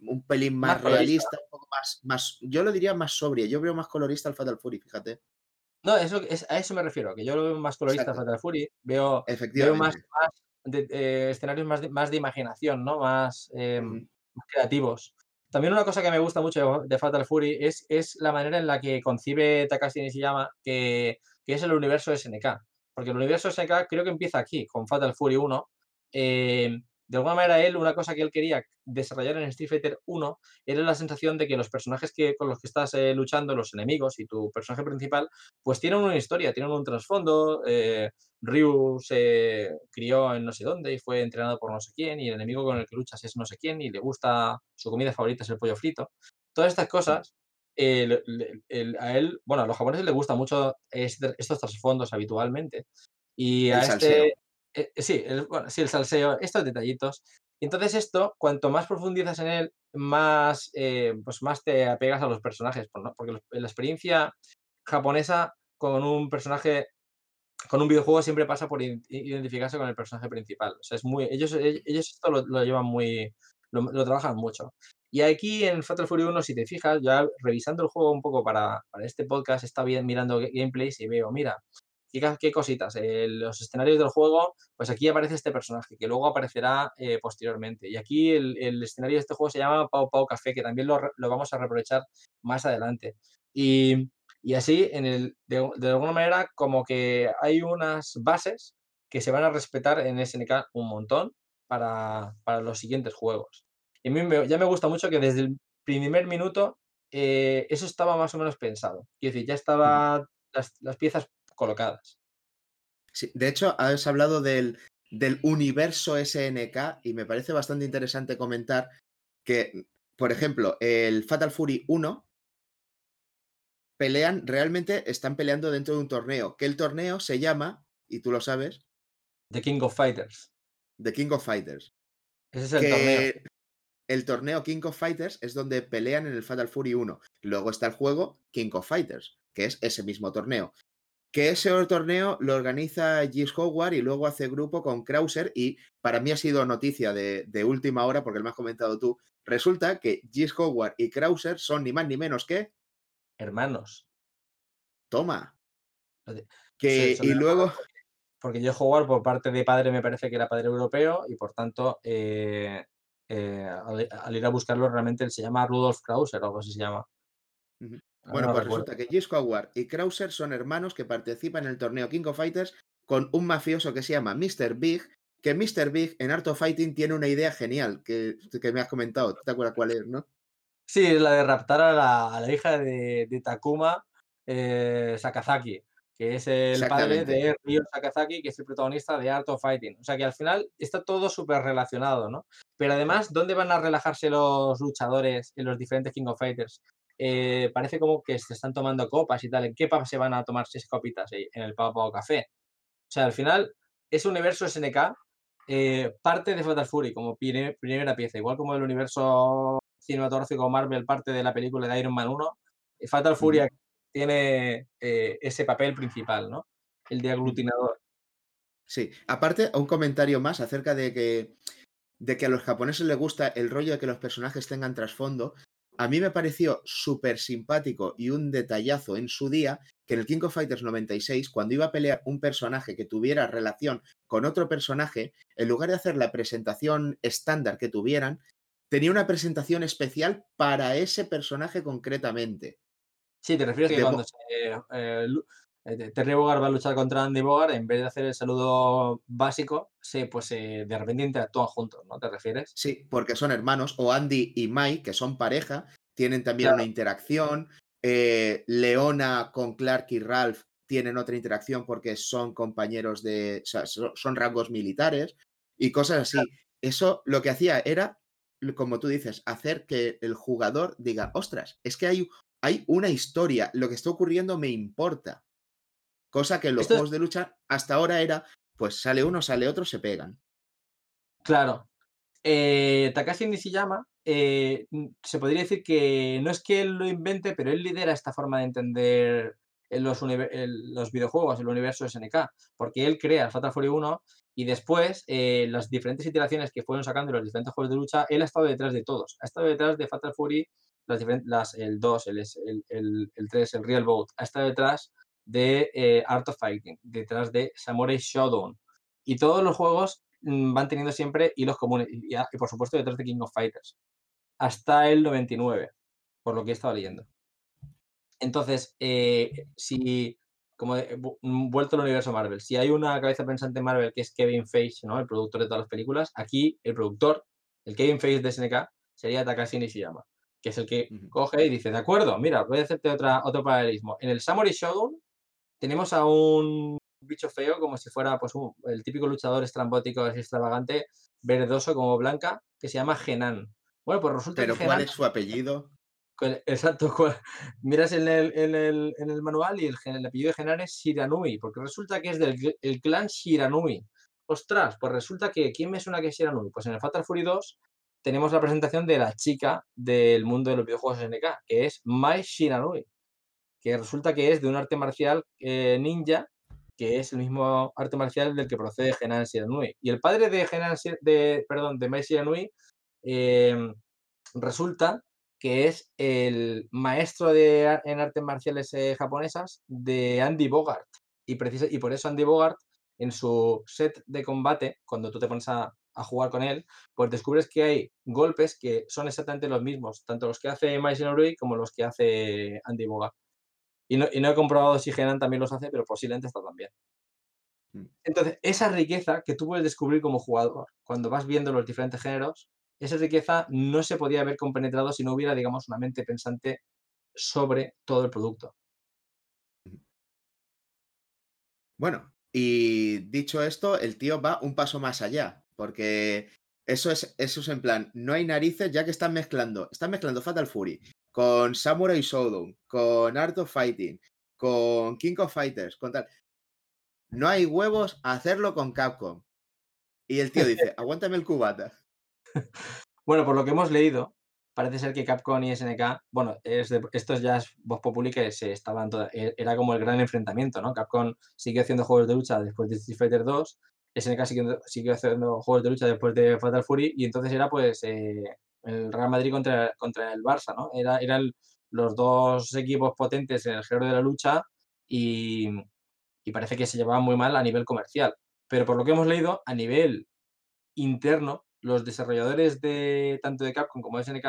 un pelín más, Más colorista, realista, un poco más, más, yo lo diría más sobria, yo veo más colorista al Fatal Fury, fíjate. No, eso, es, a eso me refiero, que yo lo veo más colorista Exacto. Fatal Fury, veo, veo Efectivamente. más, más de- eh, escenarios más de, más de imaginación, ¿no? Más, eh, Ujú. más creativos. También una cosa que me gusta mucho de, de Fatal Fury es, es la manera en la que concibe Takashi Nishiyama que, que es el universo SNK. Porque el universo SNK creo que empieza aquí, con Fatal Fury 1. Eh, de alguna manera él, una cosa que él quería desarrollar en Street Fighter 1 era la sensación de que los personajes que, con los que estás eh, luchando, los enemigos y tu personaje principal, pues tienen una historia, tienen un trasfondo. eh, Ryu se crió en no sé dónde y fue entrenado por no sé quién, y el enemigo con el que luchas es no sé quién, y le gusta, su comida favorita es el pollo frito. Todas estas cosas, eh, el- a él, bueno, a los japoneses les gusta mucho este- estos trasfondos habitualmente. Y a este, eh, sí, el, bueno, sí, el salseo, estos detallitos. Y entonces esto, cuanto más profundizas en él, más, eh, pues más te apegas a los personajes, porque los- la experiencia japonesa con un personaje, con un videojuego siempre pasa por identificarse con el personaje principal. O sea, es muy, ellos, ellos esto lo, lo llevan muy, lo, lo trabajan mucho. Y aquí en Fatal Fury 1, si te fijas, ya revisando el juego un poco para, para este podcast, está bien mirando ga- gameplays y veo, mira, qué, qué cositas. eh, los escenarios del juego, pues aquí aparece este personaje, que luego aparecerá eh, posteriormente. Y aquí el, el escenario de este juego se llama Pau Pau Café, que también lo, lo vamos a reaprovechar más adelante. Y, y así, en el, de, de alguna manera, como que hay unas bases que se van a respetar en SNK un montón para, para los siguientes juegos. Y a mí me- ya me gusta mucho que desde el primer minuto eh, eso estaba más o menos pensado. Quiero decir, ya estaban las, las piezas colocadas. Sí, de hecho, has hablado del, del universo SNK y me parece bastante interesante comentar que, por ejemplo, el Fatal Fury 1 pelean, realmente están peleando dentro de un torneo, que el torneo se llama, y tú lo sabes, The King of Fighters. The King of Fighters. Ese es el que torneo. El torneo King of Fighters es donde pelean en el Fatal Fury 1. Luego está el juego King of Fighters, que es ese mismo torneo. Que ese torneo lo organiza Gis Howard y luego hace grupo con Krauser y para mí ha sido noticia de, de última hora porque me has comentado tú. Resulta que Gis Howard y Krauser son ni más ni menos que Hermanos. Toma. Lo Que, Sí, y hermanos luego, Porque yo jugar por parte de padre me parece que era padre europeo y por tanto, eh, eh, al, al ir a buscarlo, realmente él se llama Rudolf Krauser o algo así se llama. Bueno, no pues recuerdo. resulta que Gis Howard y Krauser son hermanos que participan en el torneo King of Fighters con un mafioso que se llama Mr. Big, que Mr. Big en Art of Fighting tiene una idea genial que, que me has comentado. ¿Te acuerdas cuál es, no? Sí, es la de raptar a la, a la hija de, de Takuma eh, Sakazaki, que es el padre de Ryo Sakazaki, que es el protagonista de Art of Fighting. O sea que al final está todo súper relacionado, ¿no? Pero además, ¿dónde van a relajarse los luchadores en los diferentes King of Fighters? Eh, parece como que se están tomando copas y tal. ¿En qué pub se van a tomar seis copitas? Eh, En el Pau Pau Café. O sea, al final, ese universo SNK eh, parte de Fatal Fury como primera pieza, igual como el universo cinematográfico Marvel parte de la película de Iron Man 1, eh, Fatal Fury. Tiene eh, ese papel principal, ¿no? El de aglutinador. Sí. Aparte, un comentario más acerca de que, de que a los japoneses les gusta el rollo de que los personajes tengan trasfondo. a mí me pareció súper simpático y un detallazo en su día que en el King of Fighters 96, cuando iba a pelear un personaje que tuviera relación con otro personaje, en lugar de hacer la presentación estándar que tuvieran, tenía una presentación especial para ese personaje concretamente. Sí, te refieres que cuando se, eh, eh, Terry Bogard va a luchar contra Andy Bogard, en vez de hacer el saludo básico, se, pues de repente interactúan juntos, ¿no? ¿Te refieres? Sí, porque son hermanos, o Andy y Mike, que son pareja, tienen también una interacción. Eh, Leona con Clark y Ralph tienen otra interacción porque son compañeros de, son rangos militares y cosas así. Eso lo que hacía era, como tú dices, hacer que el jugador diga, ostras, es que hay, hay una historia, lo que está ocurriendo me importa. Cosa que en los juegos de lucha hasta ahora era, pues sale uno, sale otro, se pegan. Claro. Eh, Takashi Nishiyama eh, se podría decir que no es que él lo invente, pero él lidera esta forma de entender los, los videojuegos, el universo SNK, porque él crea Fatal Fury 1 y después eh, las diferentes iteraciones que fueron sacando los diferentes juegos de lucha, él ha estado detrás de todos. Ha estado detrás de Fatal Fury, las las, el 2, el, el, el, 3, el Real Boat. Ha estado detrás de eh, Art of Fighting, detrás de Samurai Shodown. Y todos los juegos mm, van teniendo siempre hilos comunes. Y, por supuesto detrás de King of Fighters. Hasta el 99, por lo que he estado leyendo. Entonces, eh, si, como mm, vuelto al universo Marvel, si hay una cabeza pensante en Marvel que es Kevin Feige, ¿no? el productor de todas las películas, aquí el productor, el Kevin Feige de SNK, sería Takashi Nishiyama, que es el que coge y dice, de acuerdo, mira, voy a hacerte otra, otro paralelismo. En el Samurai Shodown tenemos a un bicho feo como si fuera pues el típico luchador estrambótico, extravagante, verdoso como Blanca, que se llama Genan. Bueno, pues resulta ¿Pero cuál es su apellido? Exacto, miras en el, en, el, en el, manual y el, el, apellido de Genan es Shiranui, porque resulta que es del el clan Shiranui. Ostras, pues resulta que ¿quién me suena que es Shiranui? Pues en el Fatal Fury 2 tenemos la presentación de la chica del mundo de los videojuegos SNK, que es Mai Shiranui que resulta que es de un arte marcial eh, ninja, que es el mismo arte marcial del que procede Genan Shiranui. Y el padre de Genan, de, perdón, de Mai Shiranui em, resulta que es el maestro de, en artes marciales eh, japonesas de Andy Bogart. Y, y por eso Andy Bogart, en su set de combate, cuando tú te pones a, a jugar con él, pues descubres que hay golpes que son exactamente los mismos, tanto los que hace Mai Shiranui como los que hace Andy Bogart. Y no, he comprobado si Genan también los hace, pero posiblemente está también. Mm. Entonces, esa riqueza que tú puedes descubrir como jugador cuando vas viendo los diferentes géneros, esa riqueza no se podía haber compenetrado si no hubiera, digamos, una mente pensante sobre todo el producto. Bueno, y dicho esto, el tío va un paso más allá, porque eso es, eso es en plan, no hay narices ya que están mezclando, están mezclando Fatal Fury, con Samurai Shodown, con Art of Fighting, con King of Fighters, con tal. No hay huevos a hacerlo con Capcom. Y el tío dice, aguántame el cubata. Bueno, por lo que hemos leído, parece ser que Capcom y SNK, bueno, es esto ya es voz populi que se estaban toda, e, era como el gran enfrentamiento, ¿no? Capcom siguió haciendo juegos de lucha después de Street Fighter 2, SNK siguió, haciendo juegos de lucha después de Fatal Fury, y entonces era pues eh, el Real Madrid contra, contra el Barça, ¿no? Era, eran los dos equipos potentes en el género de la lucha y, parece que se llevaban muy mal a nivel comercial. Pero por lo que hemos leído, a nivel interno, los desarrolladores de tanto de Capcom como de SNK,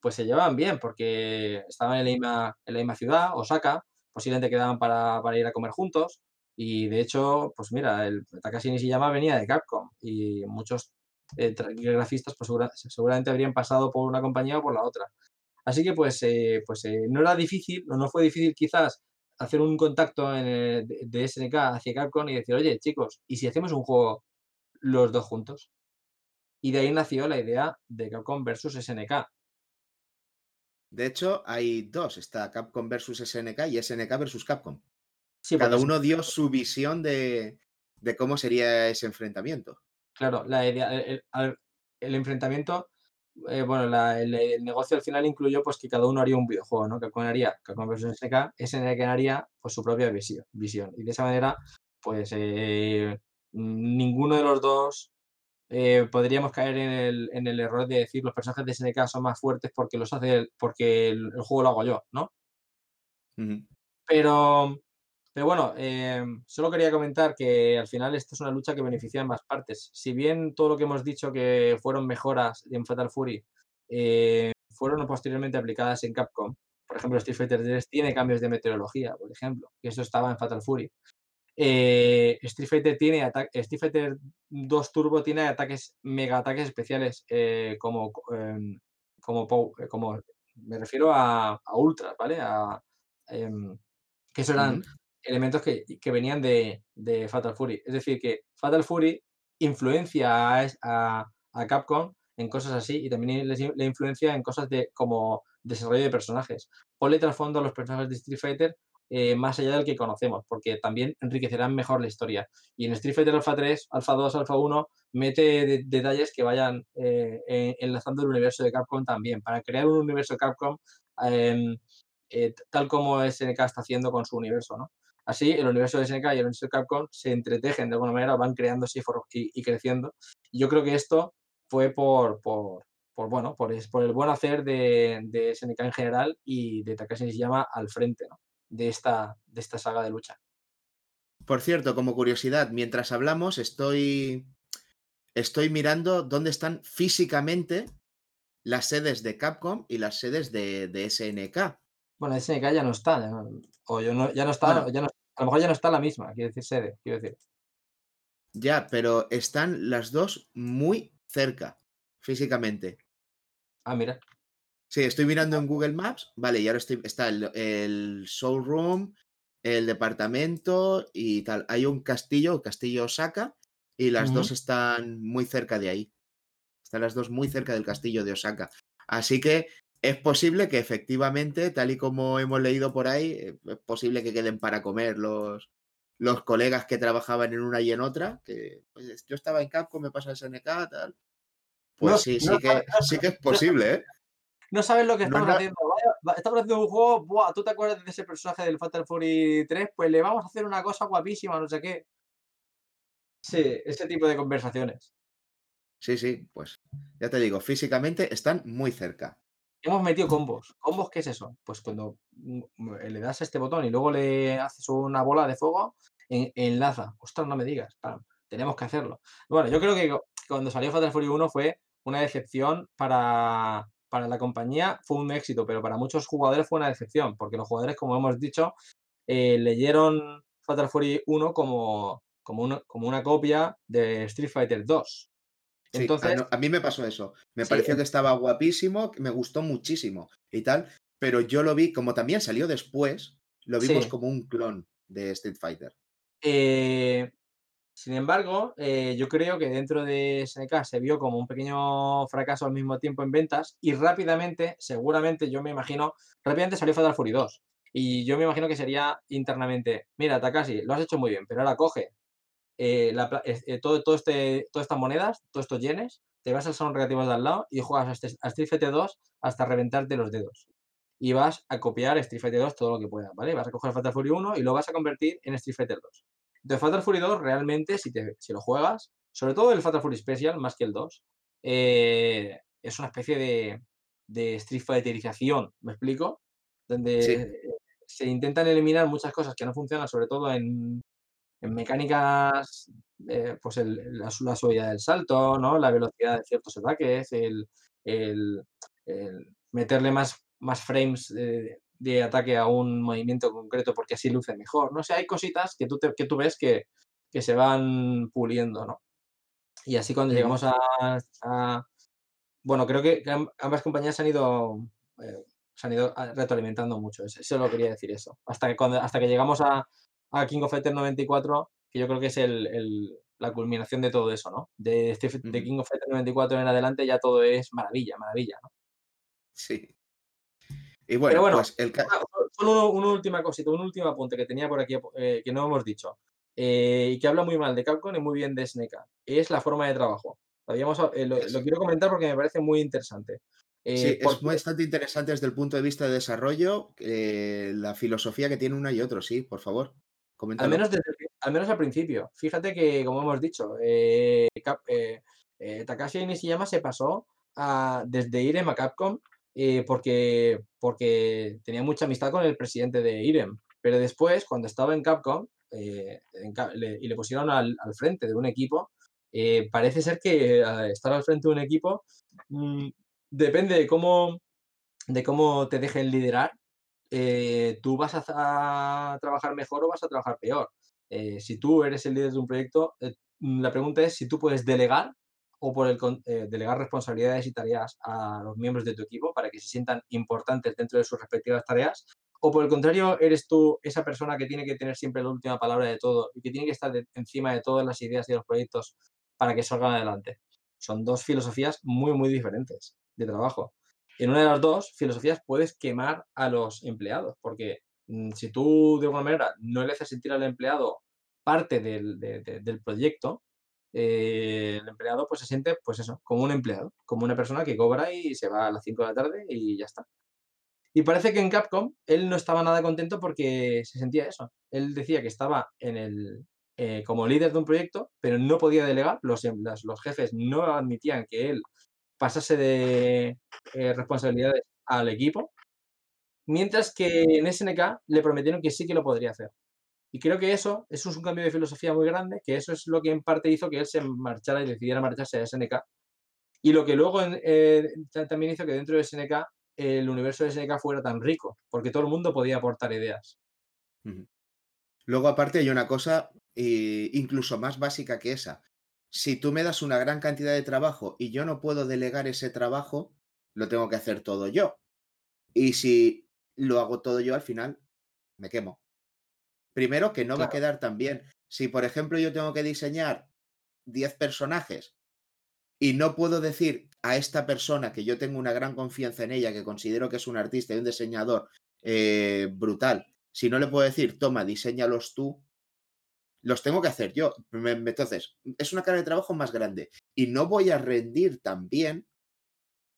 pues se llevaban bien, porque estaban en la misma, en la misma ciudad, Osaka, posiblemente quedaban para, para, ir a comer juntos. Y de hecho, pues mira, el Takashi Nishiyama venía de Capcom y muchos eh, grafistas pues seguramente habrían pasado por una compañía o por la otra. Así que pues, eh, pues eh, no era difícil, no, no fue difícil quizás hacer un contacto en de, SNK hacia Capcom y decir, oye chicos, ¿y si hacemos un juego los dos juntos? Y de ahí nació la idea de Capcom versus SNK. De hecho, hay dos, está Capcom versus SNK y SNK versus Capcom. Cada uno dio su visión de, de cómo sería ese enfrentamiento. Claro, la idea, el, enfrentamiento, eh, bueno, el, negocio al final incluyó pues que cada uno haría un videojuego, ¿no? Capcom haría Capcom vs SNK, SNK haría pues su propia visión, visión. Y de esa manera, pues eh, ninguno de los dos eh, podríamos caer en el, en el, error de decir los personajes de SNK son más fuertes porque los hace porque el, juego lo hago yo, ¿no? Pero, pero bueno, eh, solo quería comentar que al final esta es una lucha que beneficia a ambas partes. Si bien todo lo que hemos dicho que fueron mejoras en Fatal Fury eh, fueron posteriormente aplicadas en Capcom, por ejemplo, Street Fighter 3 tiene cambios de meteorología, por ejemplo, que eso estaba en Fatal Fury. Eh, Street Fighter tiene Street Fighter 2 Turbo tiene ataques mega ataques especiales como, em, como, como me refiero a, a ultras, ¿vale? A, em, que eso eran elementos que, que venían de, de, Fatal Fury. Es decir, que Fatal Fury influencia a, a, Capcom en cosas así y también le, influencia en cosas de como desarrollo de personajes. Ponle trasfondo a los personajes de Street Fighter eh, más allá del que conocemos, porque también enriquecerán mejor la historia. Y en Street Fighter Alpha 3, Alpha 2, Alpha 1, mete detalles que vayan eh, enlazando el universo de Capcom también, para crear un universo de Capcom em, eh, tal como SNK está haciendo con su universo, ¿no? Así, el universo de SNK y el universo de Capcom se entretejen de alguna manera, van creándose y, y creciendo. Yo creo que esto fue por, por, por bueno, por, el buen hacer de, de SNK en general y de Takashi Nishiyama al frente, ¿no? de esta, de esta saga de lucha. Por cierto, como curiosidad, mientras hablamos, estoy, estoy mirando dónde están físicamente las sedes de Capcom y las sedes de, de SNK. Bueno, SNK ya no está, ya no, o yo no, ya no está, ya no, a lo mejor ya no está la misma, quiero decir sede, quiero decir. Ya, pero están las dos muy cerca, físicamente. Ah, mira. Sí, estoy mirando en Google Maps, vale, y ahora estoy, está el, el showroom, el departamento y tal. Hay un castillo, castillo Osaka, y las dos están muy cerca de ahí. Están las dos muy cerca del castillo de Osaka. Así que es posible que efectivamente, tal y como hemos leído por ahí, eh, es posible que queden para comer los, los colegas que trabajaban en una y en otra. Que pues, yo estaba en Capcom, me pasa SNK, tal. Pues sí, sí, que, sí que es posible, ¿eh? no sabes lo que estamos haciendo. estamos haciendo un juego, Buah, ¿tú te acuerdas de ese personaje del Fatal Fury 3? Pues le vamos a hacer una cosa guapísima, no sé qué. Sí, ese tipo de conversaciones. Sí, sí, pues ya te digo, físicamente están muy cerca. Hemos metido combos. ¿Combos qué es eso? Pues cuando le das a este botón y luego le haces una bola de fuego, enlaza. Ostras, no me digas. tenemos que hacerlo. Bueno, yo creo que cuando salió Fatal Fury 1 fue una decepción para, para la compañía fue un éxito, pero para muchos jugadores fue una decepción, porque los jugadores, como hemos dicho, eh, leyeron Fatal Fury 1 como, como, una, como una copia de Street Fighter 2. Entonces, a, mí me pasó eso. Me pareció que estaba guapísimo, me gustó muchísimo y tal, pero yo lo vi, como también salió después, lo vimos como un clon de Street Fighter. Eh, sin embargo, eh, yo creo que dentro de SNK se vio como un pequeño fracaso al mismo tiempo en ventas y rápidamente, seguramente, yo me imagino, rápidamente salió Fatal Fury 2. Y yo me imagino que sería internamente, mira, Takashi, lo has hecho muy bien, pero ahora coge eh, eh, todo, todo este, todas estas monedas, todos estos yenes, te vas al salón recreativo de al lado y juegas a, este, Street Fighter 2 hasta reventarte los dedos. Y vas a copiar Street Fighter 2 todo lo que puedas, ¿vale? Vas a coger Fatal Fury 1 y lo vas a convertir en Street Fighter 2. De Fatal Fury 2, realmente, si, te, si lo juegas, sobre todo el Fatal Fury Special, más que el 2, eh, es una especie de, de Street Fighterización, ¿me explico? Donde se intentan eliminar muchas cosas que no funcionan, sobre todo en, en mecánicas, eh, pues el, la, la, suavidad del salto, ¿no? la velocidad de ciertos ataques, el, el, el meterle más, más frames de ataque a un movimiento concreto porque así luce mejor. No sé, hay cositas que tú, que tú ves que, que, se van puliendo, ¿no? Y así cuando llegamos a, Bueno, creo que ambas compañías han ido, eh, se han ido ah, retroalimentando mucho. Eso lo quería decir eso. Hasta que, cuando, hasta que llegamos a, a King of Fighters 94, que yo creo que es el, el, la culminación de todo eso, ¿no? De, de King of Fighters 94 en adelante ya todo es maravilla, maravilla, ¿no? Sí. Y bueno, pues el... solo una, última cosita, un último apunte que tenía por aquí eh, que no hemos dicho eh, y que habla muy mal de Capcom y muy bien de SNK, es la forma de trabajo. Eh, lo, quiero comentar porque me parece muy interesante. sí, es bastante interesante desde el punto de vista de desarrollo, la filosofía que tiene una y otro, sí, por favor. Al menos, al menos al principio. Fíjate que, como hemos dicho, Eh, Takashi Nishiyama se pasó desde IREM a Capcom eh, porque, porque tenía mucha amistad con el presidente de IREM. Pero después, cuando estaba en Capcom eh, y le pusieron al, frente de un equipo, parece ser que estar al frente de un equipo mm, depende de cómo, de cómo te dejen liderar. Tú vas a, trabajar mejor o vas a trabajar peor. si tú eres el líder de un proyecto, la pregunta es si tú puedes delegar o por el eh, delegar responsabilidades y tareas a los miembros de tu equipo para que se sientan importantes dentro de sus respectivas tareas, o por el contrario, eres tú esa persona que tiene que tener siempre la última palabra de todo y que tiene que estar encima de todas las ideas y los proyectos para que salgan adelante. Son dos filosofías muy, muy diferentes de trabajo. En una de las dos filosofías puedes quemar a los empleados, porque mm, si tú de alguna manera no le haces sentir al empleado parte del, del proyecto, eh, el empleado pues se siente, pues eso, como un empleado, como una persona que cobra y se va a las 5 de la tarde y ya está. Y parece que en Capcom él no estaba nada contento porque se sentía eso. Él decía que estaba en el, eh, como líder de un proyecto, pero no podía delegar, los, los jefes no admitían que él pasase de eh, responsabilidades al equipo, mientras que en SNK le prometieron que sí que lo podría hacer. Y creo que eso, es un cambio de filosofía muy grande, que eso es lo que en parte hizo que él se marchara y decidiera marcharse a SNK. Y lo que luego eh, también hizo que dentro de SNK el universo de SNK fuera tan rico, porque todo el mundo podía aportar ideas. Luego, aparte, hay una cosa eh, incluso más básica que esa. Si tú me das una gran cantidad de trabajo y yo no puedo delegar ese trabajo, lo tengo que hacer todo yo. Y si lo hago todo yo, al final me quemo. Primero, que no va a quedar tan bien. Si, por ejemplo, yo tengo que diseñar 10 personajes y no puedo decir a esta persona que yo tengo una gran confianza en ella, que considero que es un artista y un diseñador eh, brutal, si no le puedo decir, toma, diseñalos tú, los tengo que hacer yo. Entonces, es una carga de trabajo más grande y no voy a rendir tan bien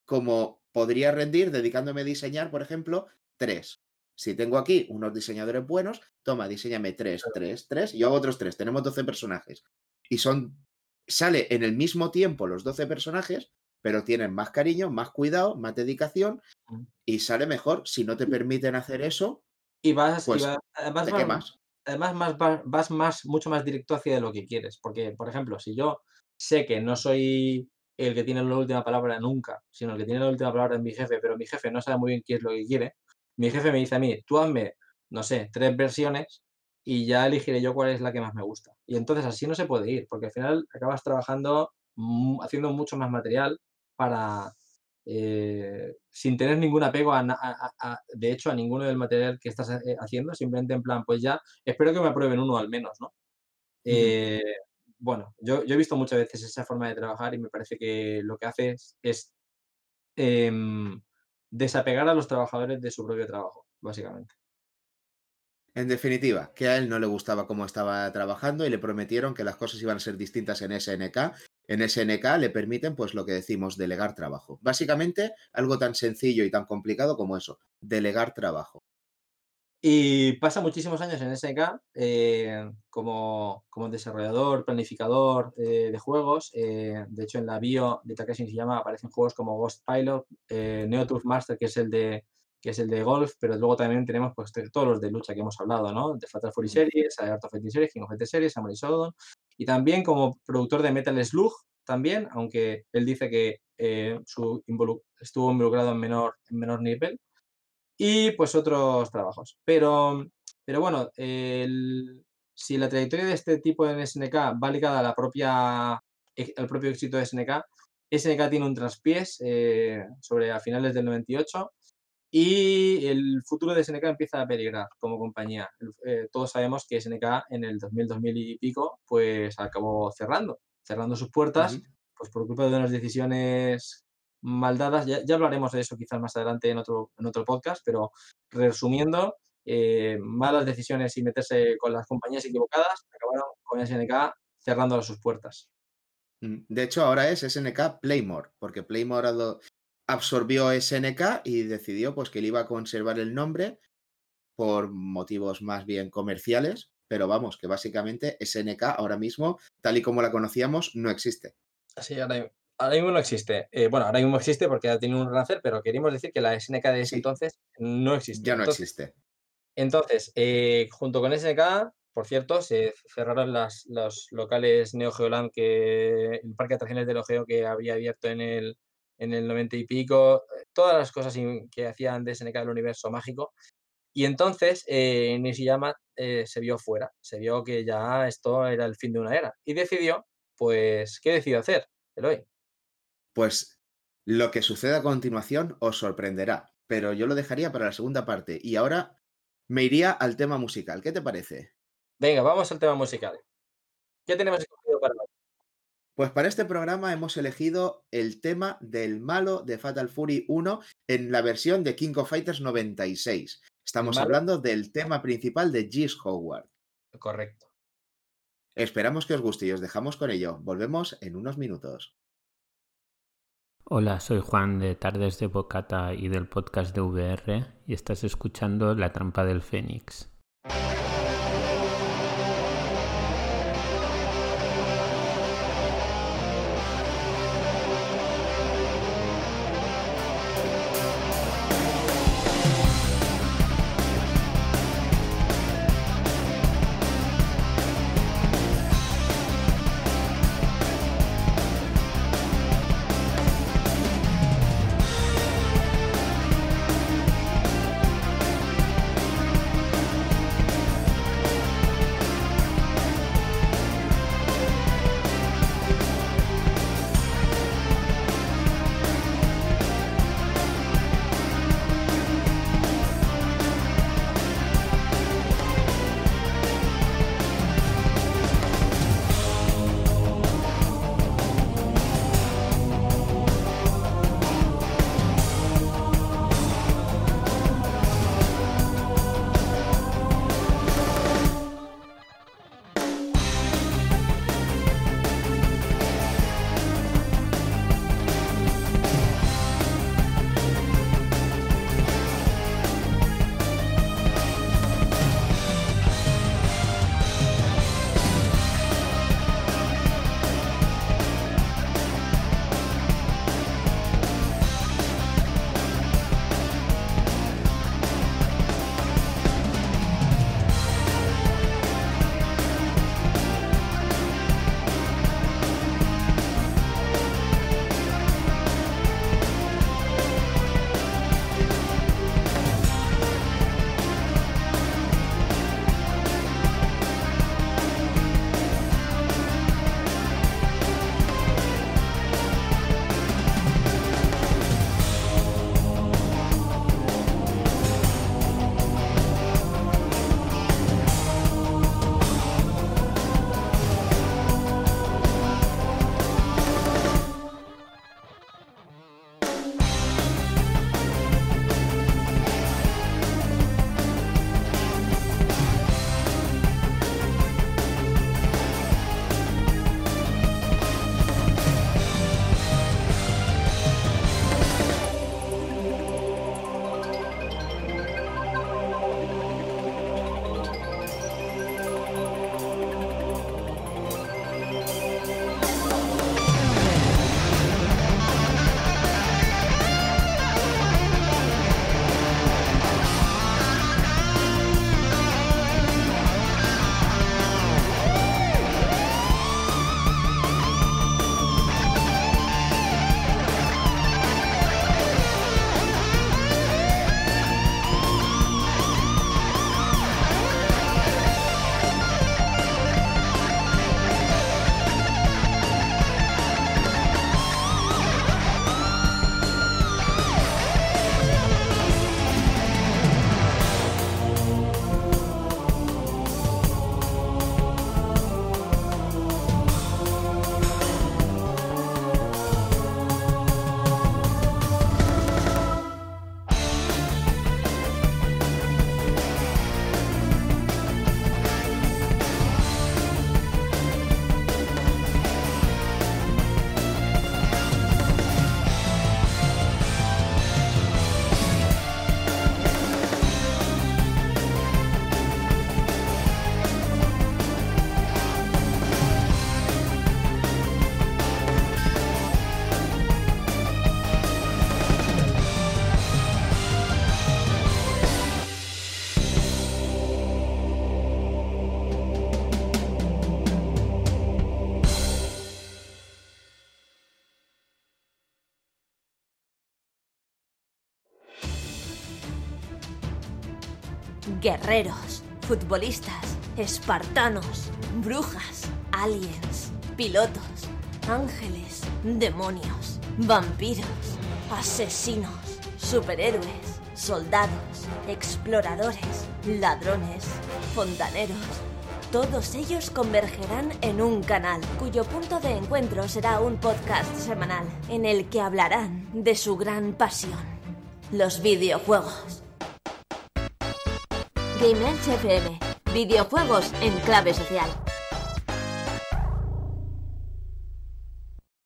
como podría rendir dedicándome a diseñar, por ejemplo, tres. Si tengo aquí unos diseñadores buenos, toma, diseñame tres, tres, tres, y yo hago otros tres. Tenemos 12 personajes. Y son. Sale en el mismo tiempo los 12 personajes, pero tienen más cariño, más cuidado, más dedicación y sale mejor. Si no te permiten hacer eso, y vas, pues, además, Además, más, vas más, mucho más directo hacia lo que quieres. Porque, por ejemplo, si yo sé que no soy el que tiene la última palabra nunca, sino el que tiene la última palabra es mi jefe, pero mi jefe no sabe muy bien qué es lo que quiere, mi jefe me dice a mí, tú hazme, no sé, tres versiones y ya elegiré yo cuál es la que más me gusta. Y entonces así no se puede ir, porque al final acabas trabajando, haciendo mucho más material para, eh, sin tener ningún apego, a, de hecho, a ninguno del material que estás eh, haciendo, simplemente en plan, pues ya, espero que me aprueben uno al menos, ¿no? Eh, bueno, yo, he visto muchas veces esa forma de trabajar y me parece que lo que hace es, em, desapegar a los trabajadores de su propio trabajo, básicamente. En definitiva, que a él no le gustaba cómo estaba trabajando y le prometieron que las cosas iban a ser distintas en SNK. En SNK le permiten, pues lo que decimos, delegar trabajo. Básicamente, algo tan sencillo y tan complicado como eso, delegar trabajo. Y pasa muchísimos años en SNK eh, como, como, desarrollador, planificador eh, de juegos. Eh, de hecho, en la bio de Takeshi se llama aparecen juegos como Ghost Pilot, Neo Turf Master, que es el de que es el de golf, pero luego también tenemos pues, todos los de lucha que hemos hablado, ¿no? De Fatal Fury Series, Art of Fighting Series, King of Fighting Series, Samurai Shodown, y también como productor de Metal Slug, también, aunque él dice que su estuvo involucrado en menor, en menor nivel, y pues otros trabajos. Pero, pero bueno, si la trayectoria de este tipo en SNK va ligada a la propia, al propio éxito de SNK, SNK tiene un traspiés eh, sobre a finales del 98 y el futuro de SNK empieza a peligrar como compañía. Eh, todos sabemos que SNK en el 2000, 2000 y pico, pues acabó cerrando, cerrando sus puertas, pues por culpa de unas decisiones maldadas. Ya, ya, hablaremos de eso quizás más adelante en otro, en otro podcast, pero resumiendo, eh, malas decisiones y meterse con las compañías equivocadas acabaron con SNK cerrando sus puertas. Mm, de hecho, ahora es SNK Playmore, porque Playmore absorbió SNK y decidió pues, que él iba a conservar el nombre por motivos más bien comerciales, pero vamos, que básicamente SNK ahora mismo, tal y como la conocíamos, no existe. Sí, ahora, ahora mismo no existe. Eh, bueno, ahora mismo existe porque ha tenido un renacer, pero queríamos decir que la SNK de ese Sí. entonces no existe. Ya no Entonces, existe. Entonces, eh, junto con SNK, por cierto, se cerraron las, los locales Neo Geo Land, que el parque de atracciones de Neo Geo que había abierto en el, en el 90 y pico, eh, todas las cosas que hacían de SNK del universo mágico. Y entonces eh, Nishiyama eh, se vio fuera, se vio que ya esto era el fin de una era. Y decidió, pues, ¿qué decidió hacer, Eloy? Pues lo que suceda a continuación os sorprenderá, pero yo lo dejaría para la segunda parte. Y ahora me iría al tema musical. ¿Qué te parece? Venga, vamos al tema musical. ¿Qué tenemos escogido para hoy? Pues para este programa hemos elegido el tema del malo de Fatal Fury 1 en la versión de King of Fighters 96. Estamos ¿Malo? hablando del tema principal de Giz Howard. Correcto. Esperamos que os guste y os dejamos con ello. Volvemos en unos minutos. Hola, soy Juan de Tardes de Bocata y del podcast de VR y estás escuchando La Trampa del Fénix. Guerreros, futbolistas, espartanos, brujas, aliens, pilotos, ángeles, demonios, vampiros, asesinos, superhéroes, soldados, exploradores, ladrones, fontaneros. Todos ellos convergerán en un canal, cuyo punto de encuentro será un podcast semanal, en el que hablarán de su gran pasión, los videojuegos. Edge FM, videojuegos en clave social.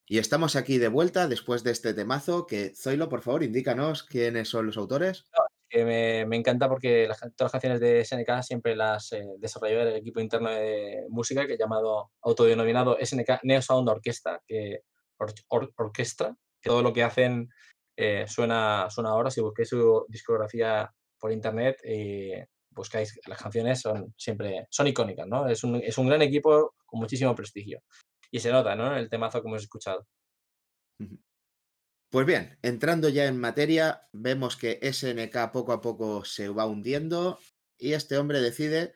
Y estamos aquí de vuelta después de este temazo que, Zoilo, por favor, indícanos quiénes son los autores. que me, me encanta porque las, todas las canciones de SNK siempre las eh, desarrolló el equipo interno de música que llamado autodenominado SNK Neo Sound Orquesta, que or- or- orquestra, que todo lo que hacen eh, suena, suena ahora. Si busquéis su discografía por internet, eh, buscáis las canciones, son siempre son icónicas, ¿no? Es un, es un gran equipo con muchísimo prestigio. Y se nota, ¿no? El temazo que hemos escuchado. Pues bien, entrando ya en materia, vemos que SNK poco a poco se va hundiendo y este hombre decide,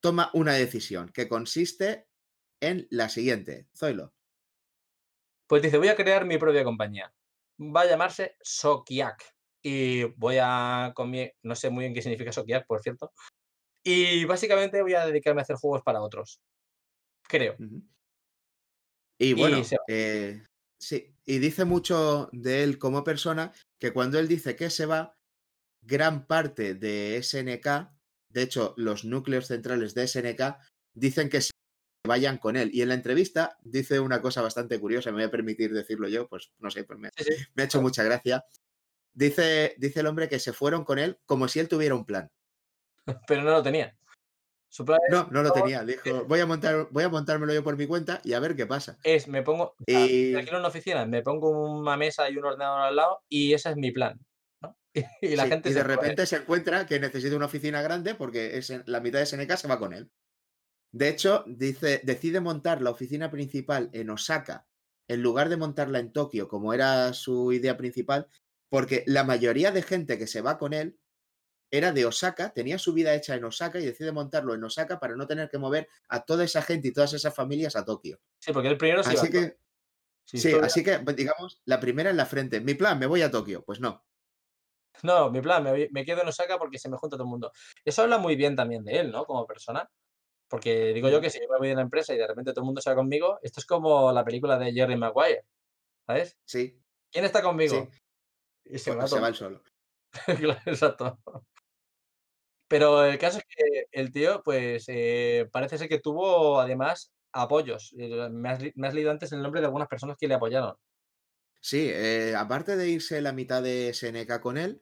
toma una decisión que consiste en la siguiente. Zoilo. Pues dice, voy a crear mi propia compañía. Va a llamarse Sokiak. Y voy a... No sé muy bien qué significa Sokiak, por cierto. Y básicamente voy a dedicarme a hacer juegos para otros. Creo. Y bueno, eh, sí, y dice mucho de él como persona que cuando él dice que se va, gran parte de SNK, de hecho, los núcleos centrales de SNK dicen que se vayan con él. Y en la entrevista dice una cosa bastante curiosa, me voy a permitir decirlo yo, pues no sé, pues me, Sí, sí. me ha hecho mucha gracia. Dice, dice el hombre que se fueron con él como si él tuviera un plan. Pero no lo tenía. Su plan es, No, no lo tenía. Dijo, voy a montar, voy a montármelo yo por mi cuenta y a ver qué pasa. es, me pongo... Y- me alquilo una oficina, me pongo una mesa y un ordenador al lado y ese es mi plan. ¿no? Y la Sí, gente y de repente se encuentra que necesita una oficina grande porque es en- la mitad de SNK se va con él. De hecho, dice, decide montar la oficina principal en Osaka en lugar de montarla en Tokio, como era su idea principal, porque la mayoría de gente que se va con él era de Osaka, tenía su vida hecha en Osaka y decide montarlo en Osaka para no tener que mover a toda esa gente y todas esas familias a Tokio. Sí, porque el primero se Así que, sí, así que, pues, digamos, la primera en la frente. Mi plan, me voy a Tokio. Pues no. No, mi plan, me, me quedo en Osaka porque se me junta todo el mundo. Eso habla muy bien también de él, ¿no? Como persona. Porque digo yo que si yo me voy de la empresa y de repente todo el mundo se va conmigo, esto es como la película de Jerry Maguire. ¿Sabes? Sí, ¿Quién está conmigo? sí, Y se va se todo va el solo. Claro, Exacto. Pero el caso es que el tío, pues, eh, parece ser que tuvo además apoyos. Eh, Me has, li- me has leído antes el nombre de algunas personas que le apoyaron. Sí, eh, aparte de irse la mitad de SNK con él,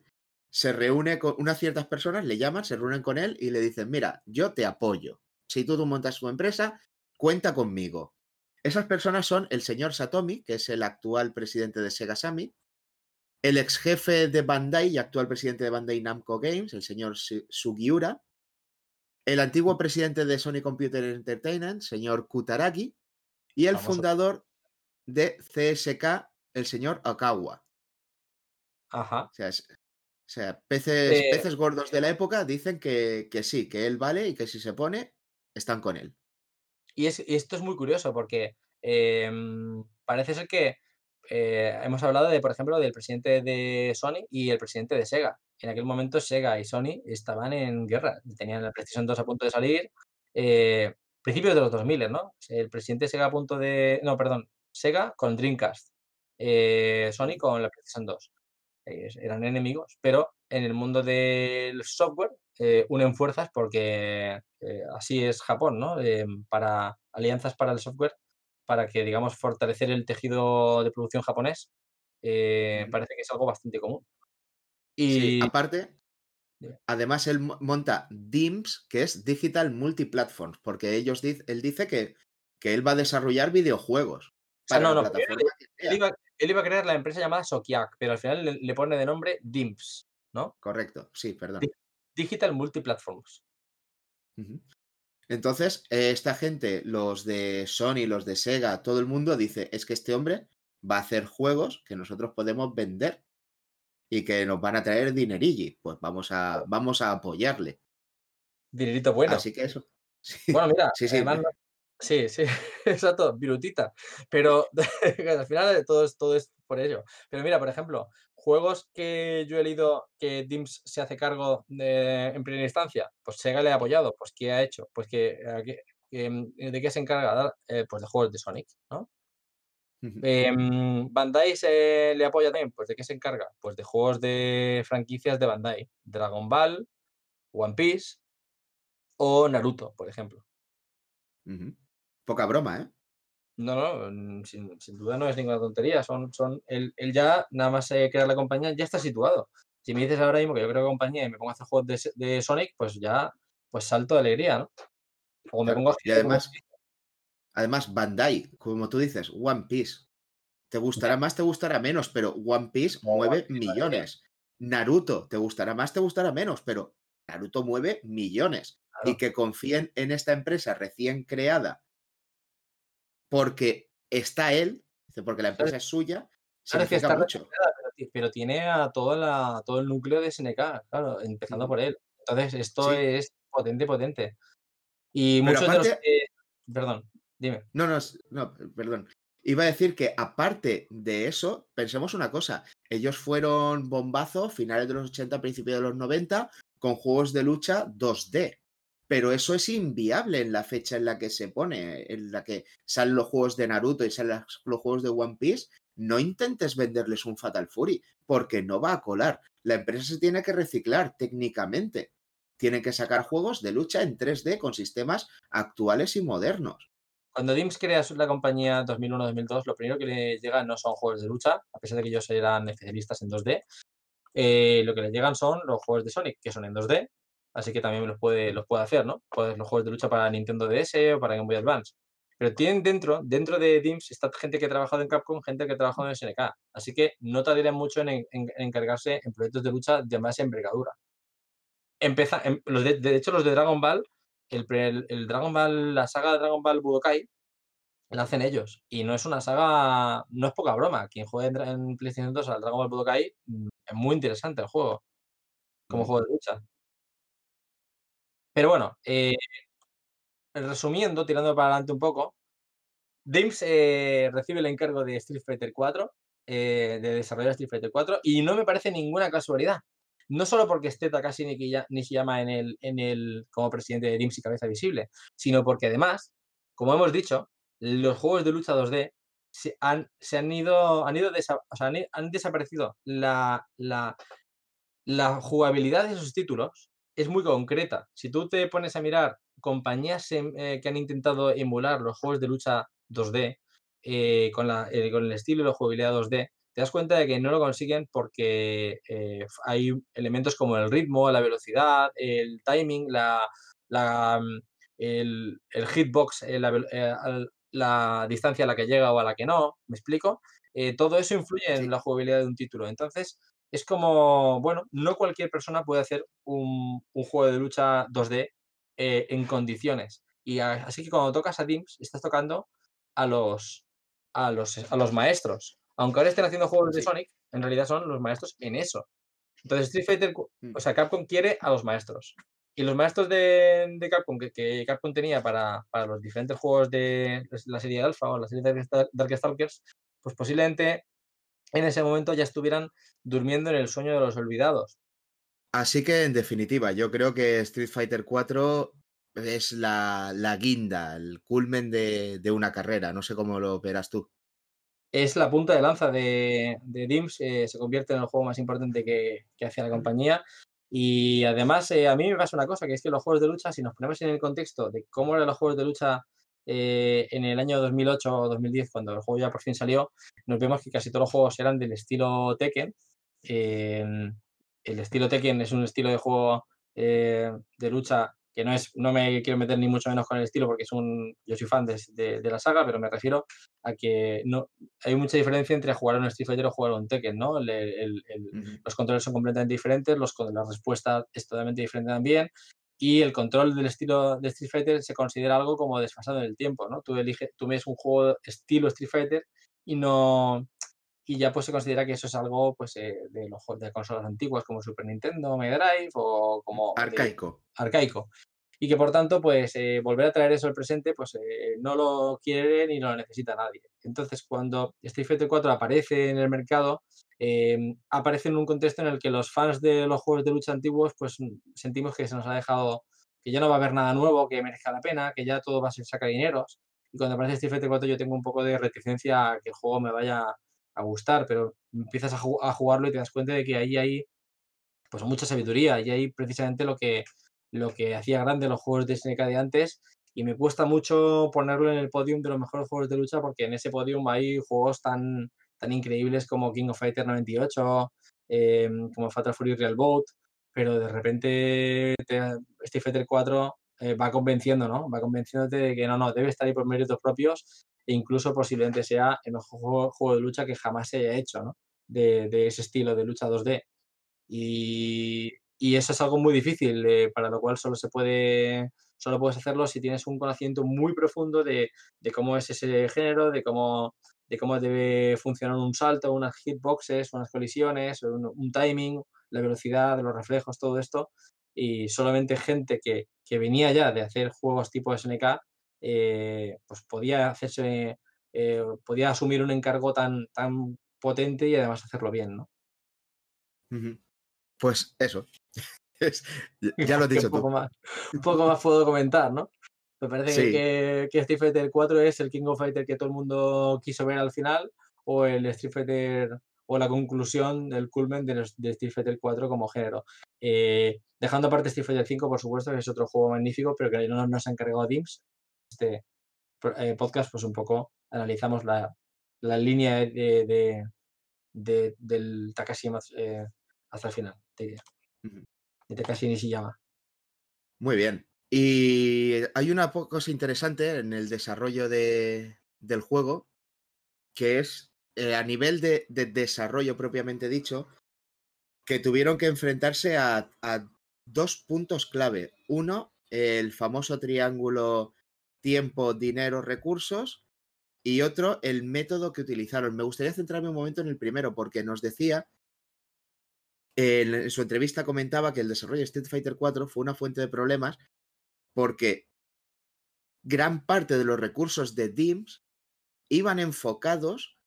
se reúne con unas ciertas personas, le llaman, se reúnen con él y le dicen, mira, yo te apoyo. Si tú, tú montas tu empresa, cuenta conmigo. Esas personas son el señor Satomi, que es el actual presidente de Sega Sammy, el ex jefe de Bandai y actual presidente de Bandai Namco Games, el señor Su- Sugiura, el antiguo presidente de Sony Computer Entertainment, señor Kutaragi, y el fundador de CSK, el señor Okawa. Ajá. O sea, es- o sea, peces, Eh, peces gordos de la época dicen que, que sí, que él vale y que si se pone, están con él. Y, es, y esto es muy curioso porque em, parece ser que eh, hemos hablado de, por ejemplo, del presidente de Sony y el presidente de Sega. En aquel momento Sega y Sony estaban en guerra. Tenían la PlayStation 2 a punto de salir. Eh, principios de los 2000, ¿no? El presidente de Sega a punto de... No, perdón. Sega con Dreamcast. eh, Sony con la PlayStation 2. Ellos eran enemigos, pero en el mundo del software eh, unen fuerzas porque eh, así es Japón, ¿no? Eh, para alianzas para el software, para que, digamos, fortalecer el tejido de producción japonés, eh, parece que es algo bastante común. Sí, Y aparte, además él mo- monta DIMS, que es Digital Multiplatforms, porque ellos él dice que, que él va a desarrollar videojuegos para no, no, él iba, él iba a crear la empresa llamada Sokiak, pero al final le, le pone de nombre DIMPS, ¿no? Correcto, sí, perdón. Di- Digital Multiplatforms. Ujú. Entonces, eh, esta gente, los de Sony, los de Sega, todo el mundo dice, es que este hombre va a hacer juegos que nosotros podemos vender y que nos van a traer dinerilli. Pues vamos a, vamos a apoyarle. Dinerito bueno. Así que eso. Sí, Bueno, mira, sí, sí. además sí, sí, exacto, virutita. Pero al final todo es, todo es por ello. Pero mira, por ejemplo, juegos que yo he leído que Dims se hace cargo de, en primera instancia, pues Sega le ha apoyado. Pues ¿qué ha hecho? Pues que, que- que, mm, ¿de qué se encarga? Eh, pues de juegos de Sonic, ¿no? Em, Bandai se le apoya también, pues ¿de qué se encarga? Pues de juegos de franquicias de Bandai, Dragon Ball, One Piece o Naruto, por ejemplo. Poca broma, ¿eh? No, no, mm, sin, sin duda no es ninguna tontería. Son, son, él, él ya, nada más eh, crear la compañía, ya está situado. Si me dices ahora mismo que yo creo compañía y me pongo a hacer juegos de, Sonic, pues ya, pues salto de alegría, ¿no? O me Claro, pongo a Y además, además, Bandai, como tú dices, One Piece. Te gustará más, te gustará menos, pero One Piece mueve One Piece, millones. Naruto, te gustará más, te gustará menos, pero Naruto mueve millones. Y que confíen en esta empresa recién creada porque está él, porque la empresa es suya, Claro, es que significa está mucho. registrada, pero, ti- pero tiene a toda la, todo el núcleo de SNK, claro, empezando por él. Entonces, esto Sí. es potente, potente. Y muchos de los aparte- que... Perdón, dime. No, no, no, perdón. Iba a decir que aparte de eso, pensemos una cosa. Ellos fueron bombazo finales de los 80, principios de los 90, con juegos de lucha 2D. Pero eso es inviable en la fecha en la que se pone, en la que salen los juegos de Naruto y salen los juegos de One Piece. No intentes venderles un Fatal Fury, porque no va a colar. La empresa se tiene que reciclar técnicamente. Tienen que sacar juegos de lucha en 3D con sistemas actuales y modernos. Cuando Dims crea la compañía 2001-2002, lo primero que le llega no son juegos de lucha, a pesar de que ellos eran especialistas en 2D. eh, lo que les llegan son los juegos de Sonic, que son en 2D, así que también los puede, los puede hacer, ¿no? Pues los juegos de lucha para Nintendo DS o para Game Boy Advance. Pero tienen dentro, dentro de Dims, está gente que ha trabajado en Capcom, gente que ha trabajado en SNK. Así que no tardarían mucho en, en- en encargarse en proyectos de lucha de más envergadura. Empieza, em- los de, de hecho, los de Dragon Ball, el, pre- el- el Dragon Ball, la saga de Dragon Ball Budokai, la hacen ellos. Y no es una saga, no es poca broma. Quien juegue en PlayStation 2 al Dragon Ball Budokai, mm, es muy interesante el juego, como Mm. juego de lucha. Pero bueno, eh, resumiendo, tirando para adelante un poco, Dims eh, recibe el encargo de Street Fighter 4, eh, de desarrollar Street Fighter 4, y no me parece ninguna casualidad. No solo porque esté Takashi Nishiyama en el, en el, como presidente de Dims y cabeza visible, sino porque además, como hemos dicho, los juegos de lucha 2D se han, se han ido, han ido han, desaparecido. La, la, la jugabilidad de esos títulos es muy concreta. Si tú te pones a mirar compañías em, eh, que han intentado emular los juegos de lucha 2D eh, con, la- eh, con el estilo y la jugabilidad 2D, te das cuenta de que no lo consiguen porque hay elementos como el ritmo, la velocidad, el timing, la, la, mm, el, el hitbox, la, distancia a la que llega o a la que no, ¿me explico? Todo eso influye en la jugabilidad de un título. Entonces, es como, bueno, no cualquier persona puede hacer un, un juego de lucha 2D eh, en condiciones. Y a- así que cuando tocas a Dims, estás tocando a los, a los, a los maestros. Aunque ahora estén haciendo juegos de. Sonic, en realidad son los maestros en eso. Entonces Street Fighter, cu- Mm. o sea, Capcom quiere a los maestros. Y los maestros de, de Capcom que, que Capcom tenía para, para los diferentes juegos de la serie Alpha o la serie Dark- Darkstalkers, pues posiblemente en ese momento ya estuvieran durmiendo en el sueño de los olvidados. Así que, en definitiva, yo creo que Street Fighter 4 es la, la guinda, el culmen de, de una carrera. No sé cómo lo verás tú. Es la punta de lanza de, de Dims, eh, se convierte en el juego más importante que, que hace la compañía. Y además, eh, a mí me pasa una cosa, que es que los juegos de lucha, si nos ponemos en el contexto de cómo eran los juegos de lucha eh, en el año 2008 o 2010, cuando el juego ya por fin salió, nos vemos que casi todos los juegos eran del estilo Tekken. Eh, el estilo Tekken es un estilo de juego eh, de lucha que no es, no me quiero meter ni mucho menos con el estilo porque es un, yo soy fan de, de- de la saga, pero me refiero a que no hay mucha diferencia entre jugar a un Street Fighter o jugar a un Tekken, ¿no? El- el- el- Ujú. los controles son completamente diferentes, los, la respuesta es totalmente diferente también, y el control del estilo de Street Fighter se considera algo como desfasado en el tiempo, ¿no? Tú eliges, tú ves un juego estilo Street Fighter y no y ya pues se considera que eso es algo pues eh, de los juegos de consolas antiguas como Super Nintendo, Mega Drive o como de- Arcaico. arcaico. y que por tanto, pues eh, volver a traer eso al presente, pues eh, no lo quiere ni lo necesita nadie. Entonces, cuando Street Fighter 4 aparece en el mercado, em, aparece en un contexto en el que los fans de los juegos de lucha antiguos, pues sentimos que se nos ha dejado, que ya no va a haber nada nuevo que merezca la pena, que ya todo va a ser sacar dineros. Y cuando aparece Street Fighter 4 yo tengo un poco de reticencia a que el juego me vaya a gustar, pero empiezas a, jugarlo y te das cuenta de que ahí hay pues mucha sabiduría y ahí precisamente lo que, lo que hacía grande los juegos de SNK de antes y me cuesta mucho ponerlo en el podium de los mejores juegos de lucha porque en ese podium hay juegos tan, tan increíbles como King of Fighters 98, eh, como Fatal Fury Real Boat, pero de repente Street Fighter 4 eh, va convenciendo, ¿no? Va convenciéndote de que no, no, debe estar ahí por méritos propios e incluso posiblemente sea el mejor juego, de lucha que jamás se haya hecho, ¿no? De, de ese estilo de lucha 2D. Y, y eso es algo muy difícil, eh, para lo cual solo se puede, solo puedes hacerlo si tienes un conocimiento muy profundo de, de cómo es ese género, de cómo, de cómo debe funcionar un salto, unas hitboxes, unas colisiones, un, timing, la velocidad, los reflejos, todo esto. Y solamente gente que, que venía ya de hacer juegos tipo SNK, eh, pues podía hacerse, eh, podía asumir un encargo tan, tan potente y además hacerlo bien, ¿no? Pues eso. ya lo has dicho un poco Más, un poco más puedo comentar, ¿no? Me parece que, que, Street Fighter 4 es el King of Fighter que todo el mundo quiso ver al final, o el Street Fighter, o la conclusión del culmen de, de Street Fighter 4 como género. Eh, dejando aparte Street Fighter 5, por supuesto, que es otro juego magnífico, pero que no nos ha encargado DIMS. Este eh, podcast, pues un poco analizamos la, la línea de, de, del Takashi eh, hasta el final de, casi ni se llama. Muy bien. Y hay una cosa interesante en el desarrollo de, del juego, que es eh, a nivel de, desarrollo propiamente dicho, que tuvieron que enfrentarse a, dos puntos clave. Uno, el famoso triángulo tiempo, dinero, recursos. Y otro, el método que utilizaron. Me gustaría centrarme un momento en el primero, porque nos decía en su entrevista comentaba que el desarrollo de Street Fighter 4 fue una fuente de problemas porque gran parte de los recursos de DIMS iban enfocados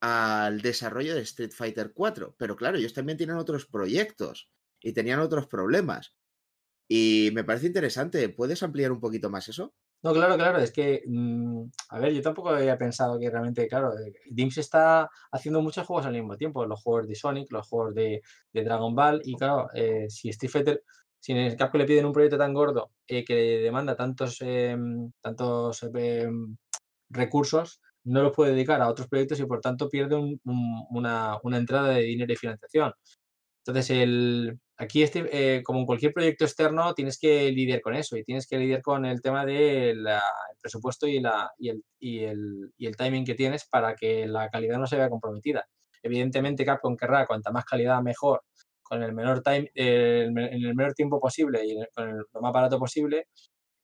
al desarrollo de Street Fighter 4. Pero claro, ellos también tienen otros proyectos y tenían otros problemas. Y me parece interesante. ¿Puedes ampliar un poquito más eso? No, claro, claro, es que, mm, a ver, yo tampoco había pensado que realmente, claro, eh, DIMS está haciendo muchos juegos al mismo tiempo, los juegos de Sonic, los juegos de, Dragon Ball, y claro, eh, si Street Fighter, si en el Capcom le piden un proyecto tan gordo eh, que demanda tantos, em, tantos em, recursos, no los puede dedicar a otros proyectos y por tanto pierde una, una entrada de dinero y financiación. Entonces, el, aquí, este, eh, como en cualquier proyecto externo, tienes que lidiar con eso y tienes que lidiar con el tema del presupuesto y, la, y, el, y, el, y el timing que tienes para que la calidad no se vea comprometida. Evidentemente, Capcom querrá cuanta más calidad mejor, con el menor time, en el menor tiempo posible y con lo más barato posible.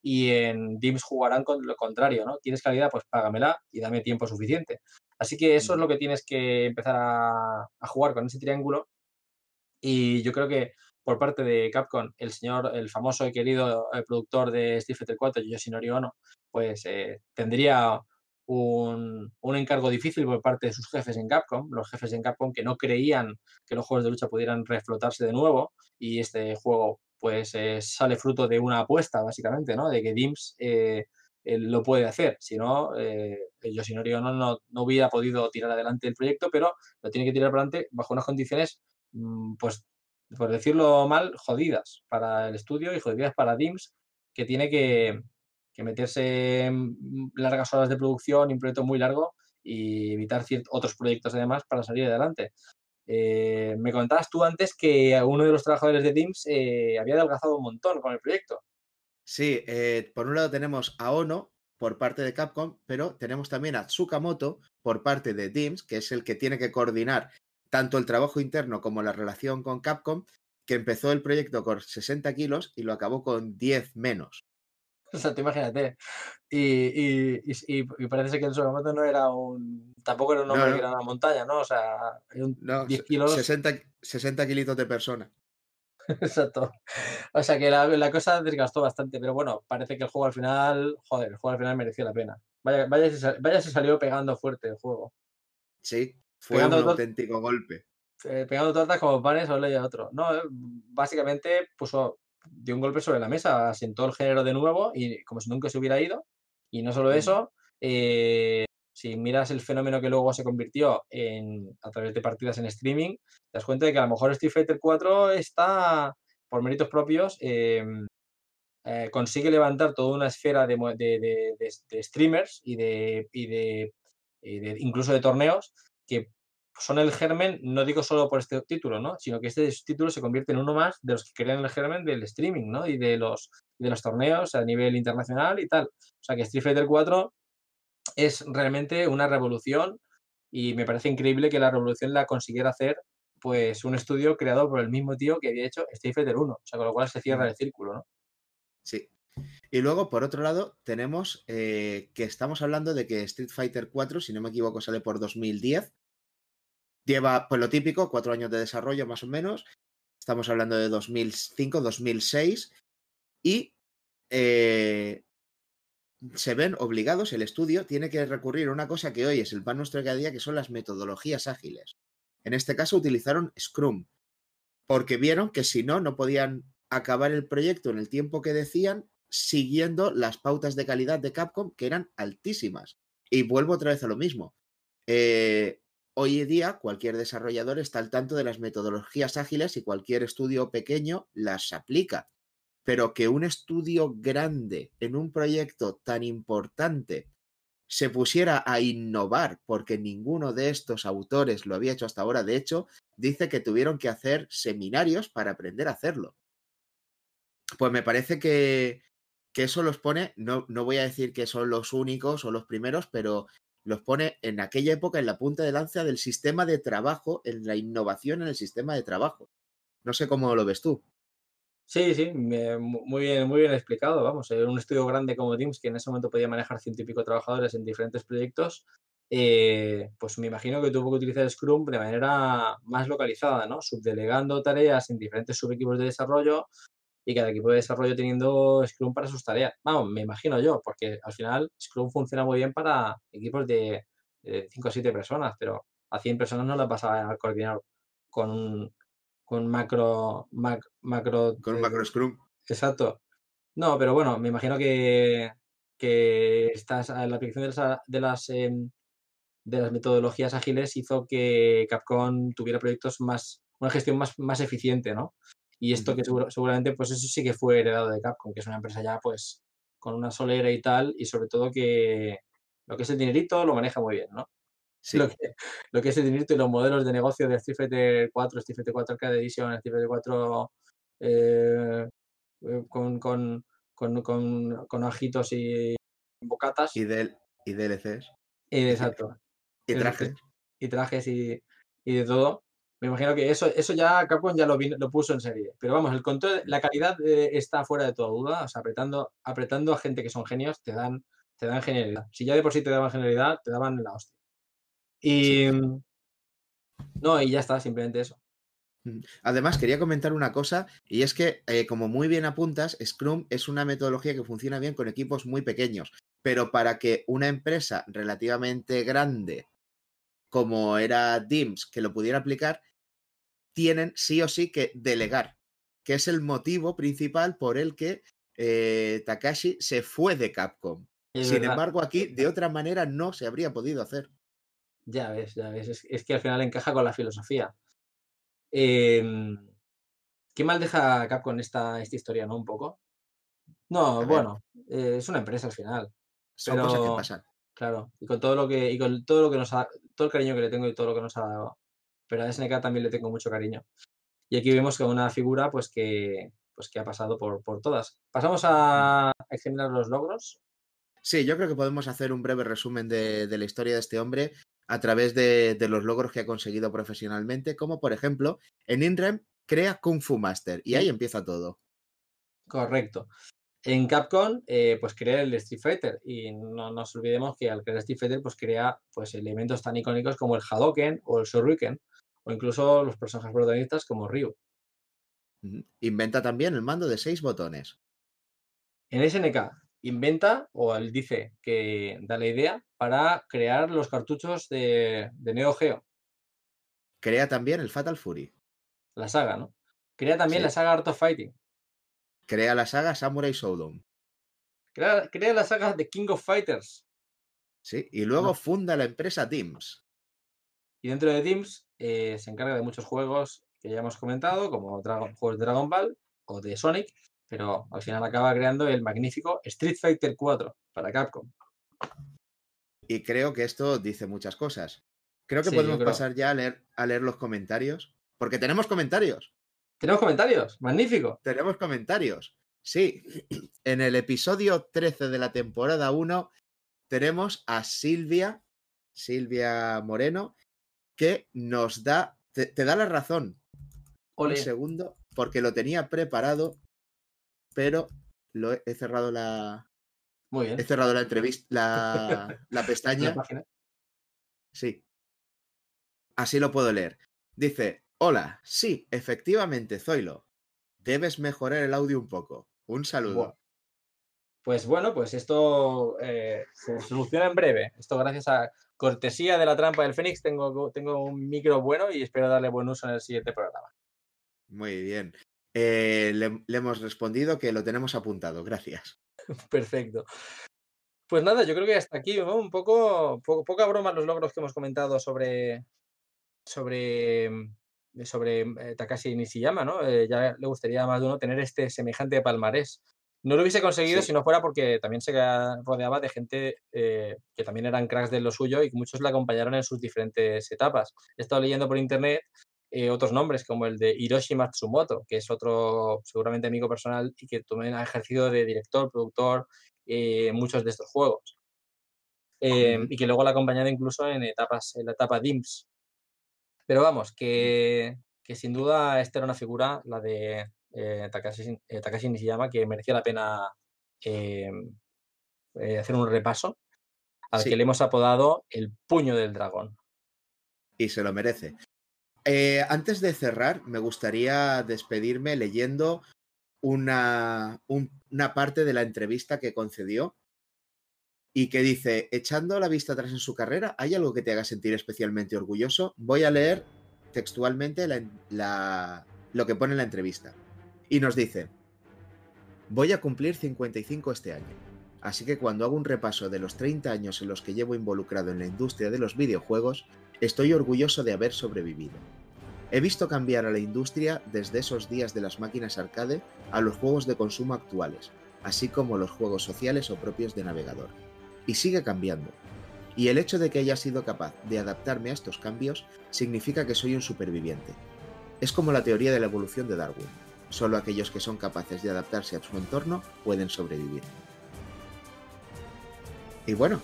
Y en DIMS jugarán con lo contrario, ¿no? Tienes calidad, pues págamela y dame tiempo suficiente. Así que eso es lo que tienes que empezar a, a jugar con ese triángulo y yo creo que por parte de Capcom, el señor, el famoso y querido eh, productor de Street Fighter 4, Yoshinori Ono, pues eh, tendría un, un, encargo difícil por parte de sus jefes en Capcom, los jefes en Capcom que no creían que los juegos de lucha pudieran reflotarse de nuevo y este juego pues eh, sale fruto de una apuesta básicamente, ¿no? De que DIMS lo puede hacer, si no, Yoshinori Ono no, no hubiera podido tirar adelante el proyecto, pero lo tiene que tirar adelante bajo unas condiciones Mm, pues, por decirlo mal, jodidas para el estudio y jodidas para DIMS, que tiene que, meterse largas horas de producción, un proyecto muy largo y evitar otros proyectos además para salir adelante. Eh, me comentabas tú antes que uno de los trabajadores de DIMS eh, había adelgazado un montón con el proyecto. Sí, eh, por un lado tenemos a Ono por parte de Capcom, pero tenemos también a Tsukamoto por parte de DIMS, que es el que tiene que coordinar tanto el trabajo interno como la relación con Capcom, que empezó el proyecto con 60 kilos y lo acabó con 10 menos. O sea, te imagínate. Y, y, parece que el Suramoto no era un. Tampoco era un hombre que era una montaña, ¿no? O sea, un 10 kilos. 60, 60 kilitos de persona. Exacto. O sea que la, la cosa desgastó bastante, pero bueno, parece que el juego al final, joder, el juego al final mereció la pena. Vaya, vaya, se, vaya se salió pegando fuerte el juego. Sí, fue Pegando un auténtico golpe. Eh, pegando tortas como panes o leía otro. No, eh, básicamente puso, dio un golpe sobre la mesa, asentó el género de nuevo y como si nunca se hubiera ido. Y no solo eso, eh, si miras el fenómeno que luego se convirtió en, a través de partidas en streaming, te das cuenta de que a lo mejor Street Fighter 4 está, por méritos propios, eh, eh, consigue levantar toda una esfera de, de- de- de- de streamers y y de- y de- incluso de torneos que son el germen, no digo solo por este título, ¿no? sino que este título se convierte en uno más de los que crean el germen del streaming ¿no? y de los, de los torneos a nivel internacional y tal. O sea que Street Fighter 4 es realmente una revolución y me parece increíble que la revolución la consiguiera hacer pues un estudio creado por el mismo tío que había hecho Street Fighter 1, o sea, con lo cual se cierra Mm. el círculo, ¿no? Sí. Y luego, por otro lado, tenemos eh, que estamos hablando de que Street Fighter 4, si no me equivoco, sale por 2010. Lleva, pues lo típico, cuatro años de desarrollo más o menos. Estamos hablando de 2005, 2006. Y eh, se ven obligados, el estudio tiene que recurrir a una cosa que hoy es el pan nuestro cada día, que son las metodologías ágiles. En este caso utilizaron Scrum, porque vieron que si no, no podían acabar el proyecto en el tiempo que decían, siguiendo las pautas de calidad de Capcom, que eran altísimas. Y vuelvo otra vez a lo mismo. Eh, hoy en día, cualquier desarrollador está al tanto de las metodologías ágiles y cualquier estudio pequeño las aplica. Pero que un estudio grande en un proyecto tan importante se pusiera a innovar, porque ninguno de estos autores lo había hecho hasta ahora, de hecho, dice que tuvieron que hacer seminarios para aprender a hacerlo. Pues me parece que, que eso los pone, no, no voy a decir que son los únicos o los primeros, pero los pone en aquella época en la punta de lanza del sistema de trabajo, en la innovación en el sistema de trabajo. No sé cómo lo ves tú. Sí, sí, muy bien, muy bien explicado. Vamos, un estudio grande como Teams que en ese momento podía manejar ciento y pico trabajadores en diferentes proyectos. eh, pues me imagino que tuvo que utilizar Scrum de manera más localizada, ¿no? Subdelegando tareas en diferentes subequipos de desarrollo y cada equipo de desarrollo teniendo Scrum para sus tareas. Vamos, me imagino yo, porque al final Scrum funciona muy bien para equipos de 5 o 7 personas, pero a 100 personas no las vas a coordinar con un con macro, mac- macro, Con un eh, macro Scrum. Exacto. No, pero bueno, me imagino que, que estas, la aplicación de las, de las, em, de las metodologías ágiles hizo que Capcom tuviera proyectos más, una gestión más, más eficiente, ¿no? Y esto que seguro- seguramente, pues eso sí que fue heredado de Capcom, que es una empresa ya, pues, con una solera y tal, y sobre todo que lo que es el dinerito lo maneja muy bien, ¿no? Sí. Lo que, lo que es el dinerito y los modelos de negocio de Street Fighter 4, Street Fighter 4 Arcade Edition, Street Fighter 4 eh, eh, con, con, con, con, con ojitos y bocatas. Y, del, y DLCs. eh, exacto. Y Es- trajes. y trajes y, y de todo. Me imagino que eso, eso ya Capcom ya lo, puso en serie. Pero vamos, el control, la calidad eh, está fuera de toda duda. O sea, apretando, apretando a gente que son genios, te dan, te dan genialidad. Si ya de por sí te daban genialidad, te daban la hostia. Y no, y ya está, simplemente eso. Mm. Además, quería comentar una cosa, y es que, eh, como muy bien apuntas, Scrum es una metodología que funciona bien con equipos muy pequeños, pero para que una empresa relativamente grande, como era DIMS, que lo pudiera aplicar, tienen sí o sí que delegar, que es el motivo principal por el que eh, Takashi se fue de Capcom. Es Sin verdad. embargo, aquí de otra manera no se habría podido hacer. Ya ves, ya ves. Es, es que al final encaja con la filosofía. Em, ¿qué mal deja Capcom esta, esta historia, no? Un poco. No, bueno, eh, es una empresa al final. Son cosas que Pero- pasan. Claro, y con todo lo que, y con todo lo que nos ha, todo el cariño que le tengo y todo lo que nos ha dado. Pero a SNK también le tengo mucho cariño. Y aquí vemos que una figura pues que, pues que ha pasado por, por todas. Pasamos a examinar los logros. Sí, yo creo que podemos hacer un breve resumen de, de la historia de este hombre a través de, de los logros que ha conseguido profesionalmente, como por ejemplo, en INREM crea Kung Fu Master y ahí empieza todo. Correcto. En Capcom, eh, pues crea el Street Fighter. Y no nos olvidemos que al crear Street Fighter, pues crea pues, elementos tan icónicos como el Hadoken o el Shoryuken, o incluso los personajes protagonistas como Ryu. Inventa también el mando de seis botones. En SNK inventa, o él dice que da la idea, para crear los cartuchos de, Neo Geo. Crea también el Fatal Fury. La saga, ¿no? Crea también la saga Art of Fighting. Crea la saga Samurai Showdown. Crea, la saga The King of Fighters. Sí, y luego funda la empresa Teams. Y dentro de Teams eh, se encarga de muchos juegos que ya hemos comentado, como Dragon, juegos de Dragon Ball o de Sonic, pero al final acaba creando el magnífico Street Fighter 4 para Capcom. Y creo que esto dice muchas cosas. Creo que podemos pasar ya a leer, a leer los comentarios, porque tenemos comentarios. Tenemos comentarios, magnífico. Tenemos comentarios. Sí, en el episodio 13 de la temporada 1 tenemos a Silvia, Silvia Moreno, que nos da, te, da la razón. Un segundo, porque lo tenía preparado, pero lo he, cerrado la. Muy bien. He cerrado la entrevista, la, pestaña. sí. Así lo puedo leer. Dice: Hola, sí, efectivamente, Zoilo. Debes mejorar el audio un poco. Un saludo. Pues bueno, pues esto eh, se soluciona en breve. Esto gracias a cortesía de la trampa del Fénix tengo, tengo un micro bueno y espero darle buen uso en el siguiente programa. Muy bien. Eh, le, hemos respondido que lo tenemos apuntado. Gracias. Perfecto. Pues nada, yo creo que hasta aquí, Un poco, poca broma los logros que hemos comentado sobre, sobre, sobre eh, Takashi Nishiyama, ¿no? ya le gustaría más de uno tener este semejante palmarés. No lo hubiese conseguido si no fuera porque también se rodeaba de gente eh, que también eran cracks de lo suyo y que muchos le acompañaron en sus diferentes etapas. He estado leyendo por internet eh, otros nombres como el de Hiroshi Matsumoto, que es otro seguramente amigo personal y que también ha ejercido de director, productor en eh, muchos de estos juegos. y que luego le ha acompañado incluso en etapas, en la etapa DIMS. Pero vamos, que, que sin duda esta era una figura, la de eh, Takashi, eh, Takashi, Nishiyama, que merecía la pena eh, eh, hacer un repaso, al que le hemos apodado el puño del dragón. Y se lo merece. antes de cerrar, me gustaría despedirme leyendo una, una parte de la entrevista que concedió y que dice, echando la vista atrás en su carrera, ¿hay algo que te haga sentir especialmente orgulloso? Voy a leer textualmente lo que pone en la entrevista. Y nos dice, voy a cumplir 55 este año, así que cuando hago un repaso de los 30 años en los que llevo involucrado en la industria de los videojuegos, estoy orgulloso de haber sobrevivido. He visto cambiar a la industria desde esos días de las máquinas arcade a los juegos de consumo actuales, así como los juegos sociales o propios de navegador. Y sigue cambiando. Y el hecho de que haya sido capaz de adaptarme a estos cambios significa que soy un superviviente. Es como la teoría de la evolución de Darwin. Solo aquellos que son capaces de adaptarse a su entorno pueden sobrevivir. Y bueno,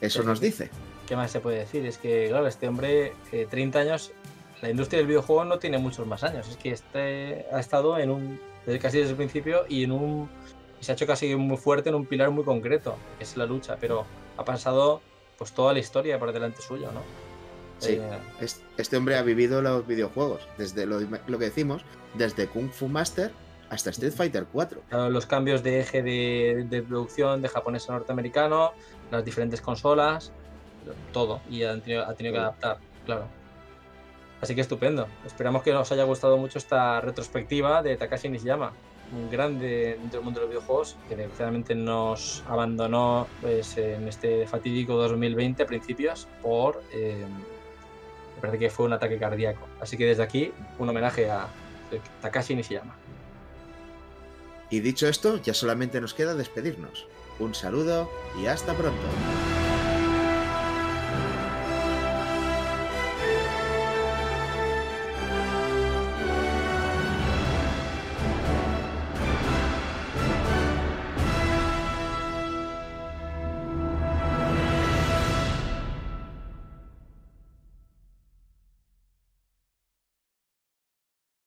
eso nos dice. ¿Qué más se puede decir? Es que, claro, este hombre, 30 eh, años, la industria del videojuego no tiene muchos más años. Es que este ha estado en un, desde casi desde el principio y en un, se ha hecho casi muy fuerte en un pilar muy concreto, que es la lucha, pero ha pasado pues toda la historia por delante suyo, ¿no? Sí, eh, este hombre ha vivido los videojuegos, desde lo, que decimos, desde Kung Fu Master hasta Street Fighter 4. Los cambios de eje de, producción de japonés a norteamericano, las diferentes consolas, todo. Y ha tenido, que adaptar, claro. Así que estupendo. Esperamos que os haya gustado mucho esta retrospectiva de Takashi Nishiyama, grande dentro del mundo de los videojuegos que desgraciadamente nos abandonó pues, en este fatídico 2020 a principios por eh, parece que fue un ataque cardíaco. Así que desde aquí, un homenaje a Takashi Nishiyama. Y dicho esto, ya solamente nos queda despedirnos. Un saludo y hasta pronto.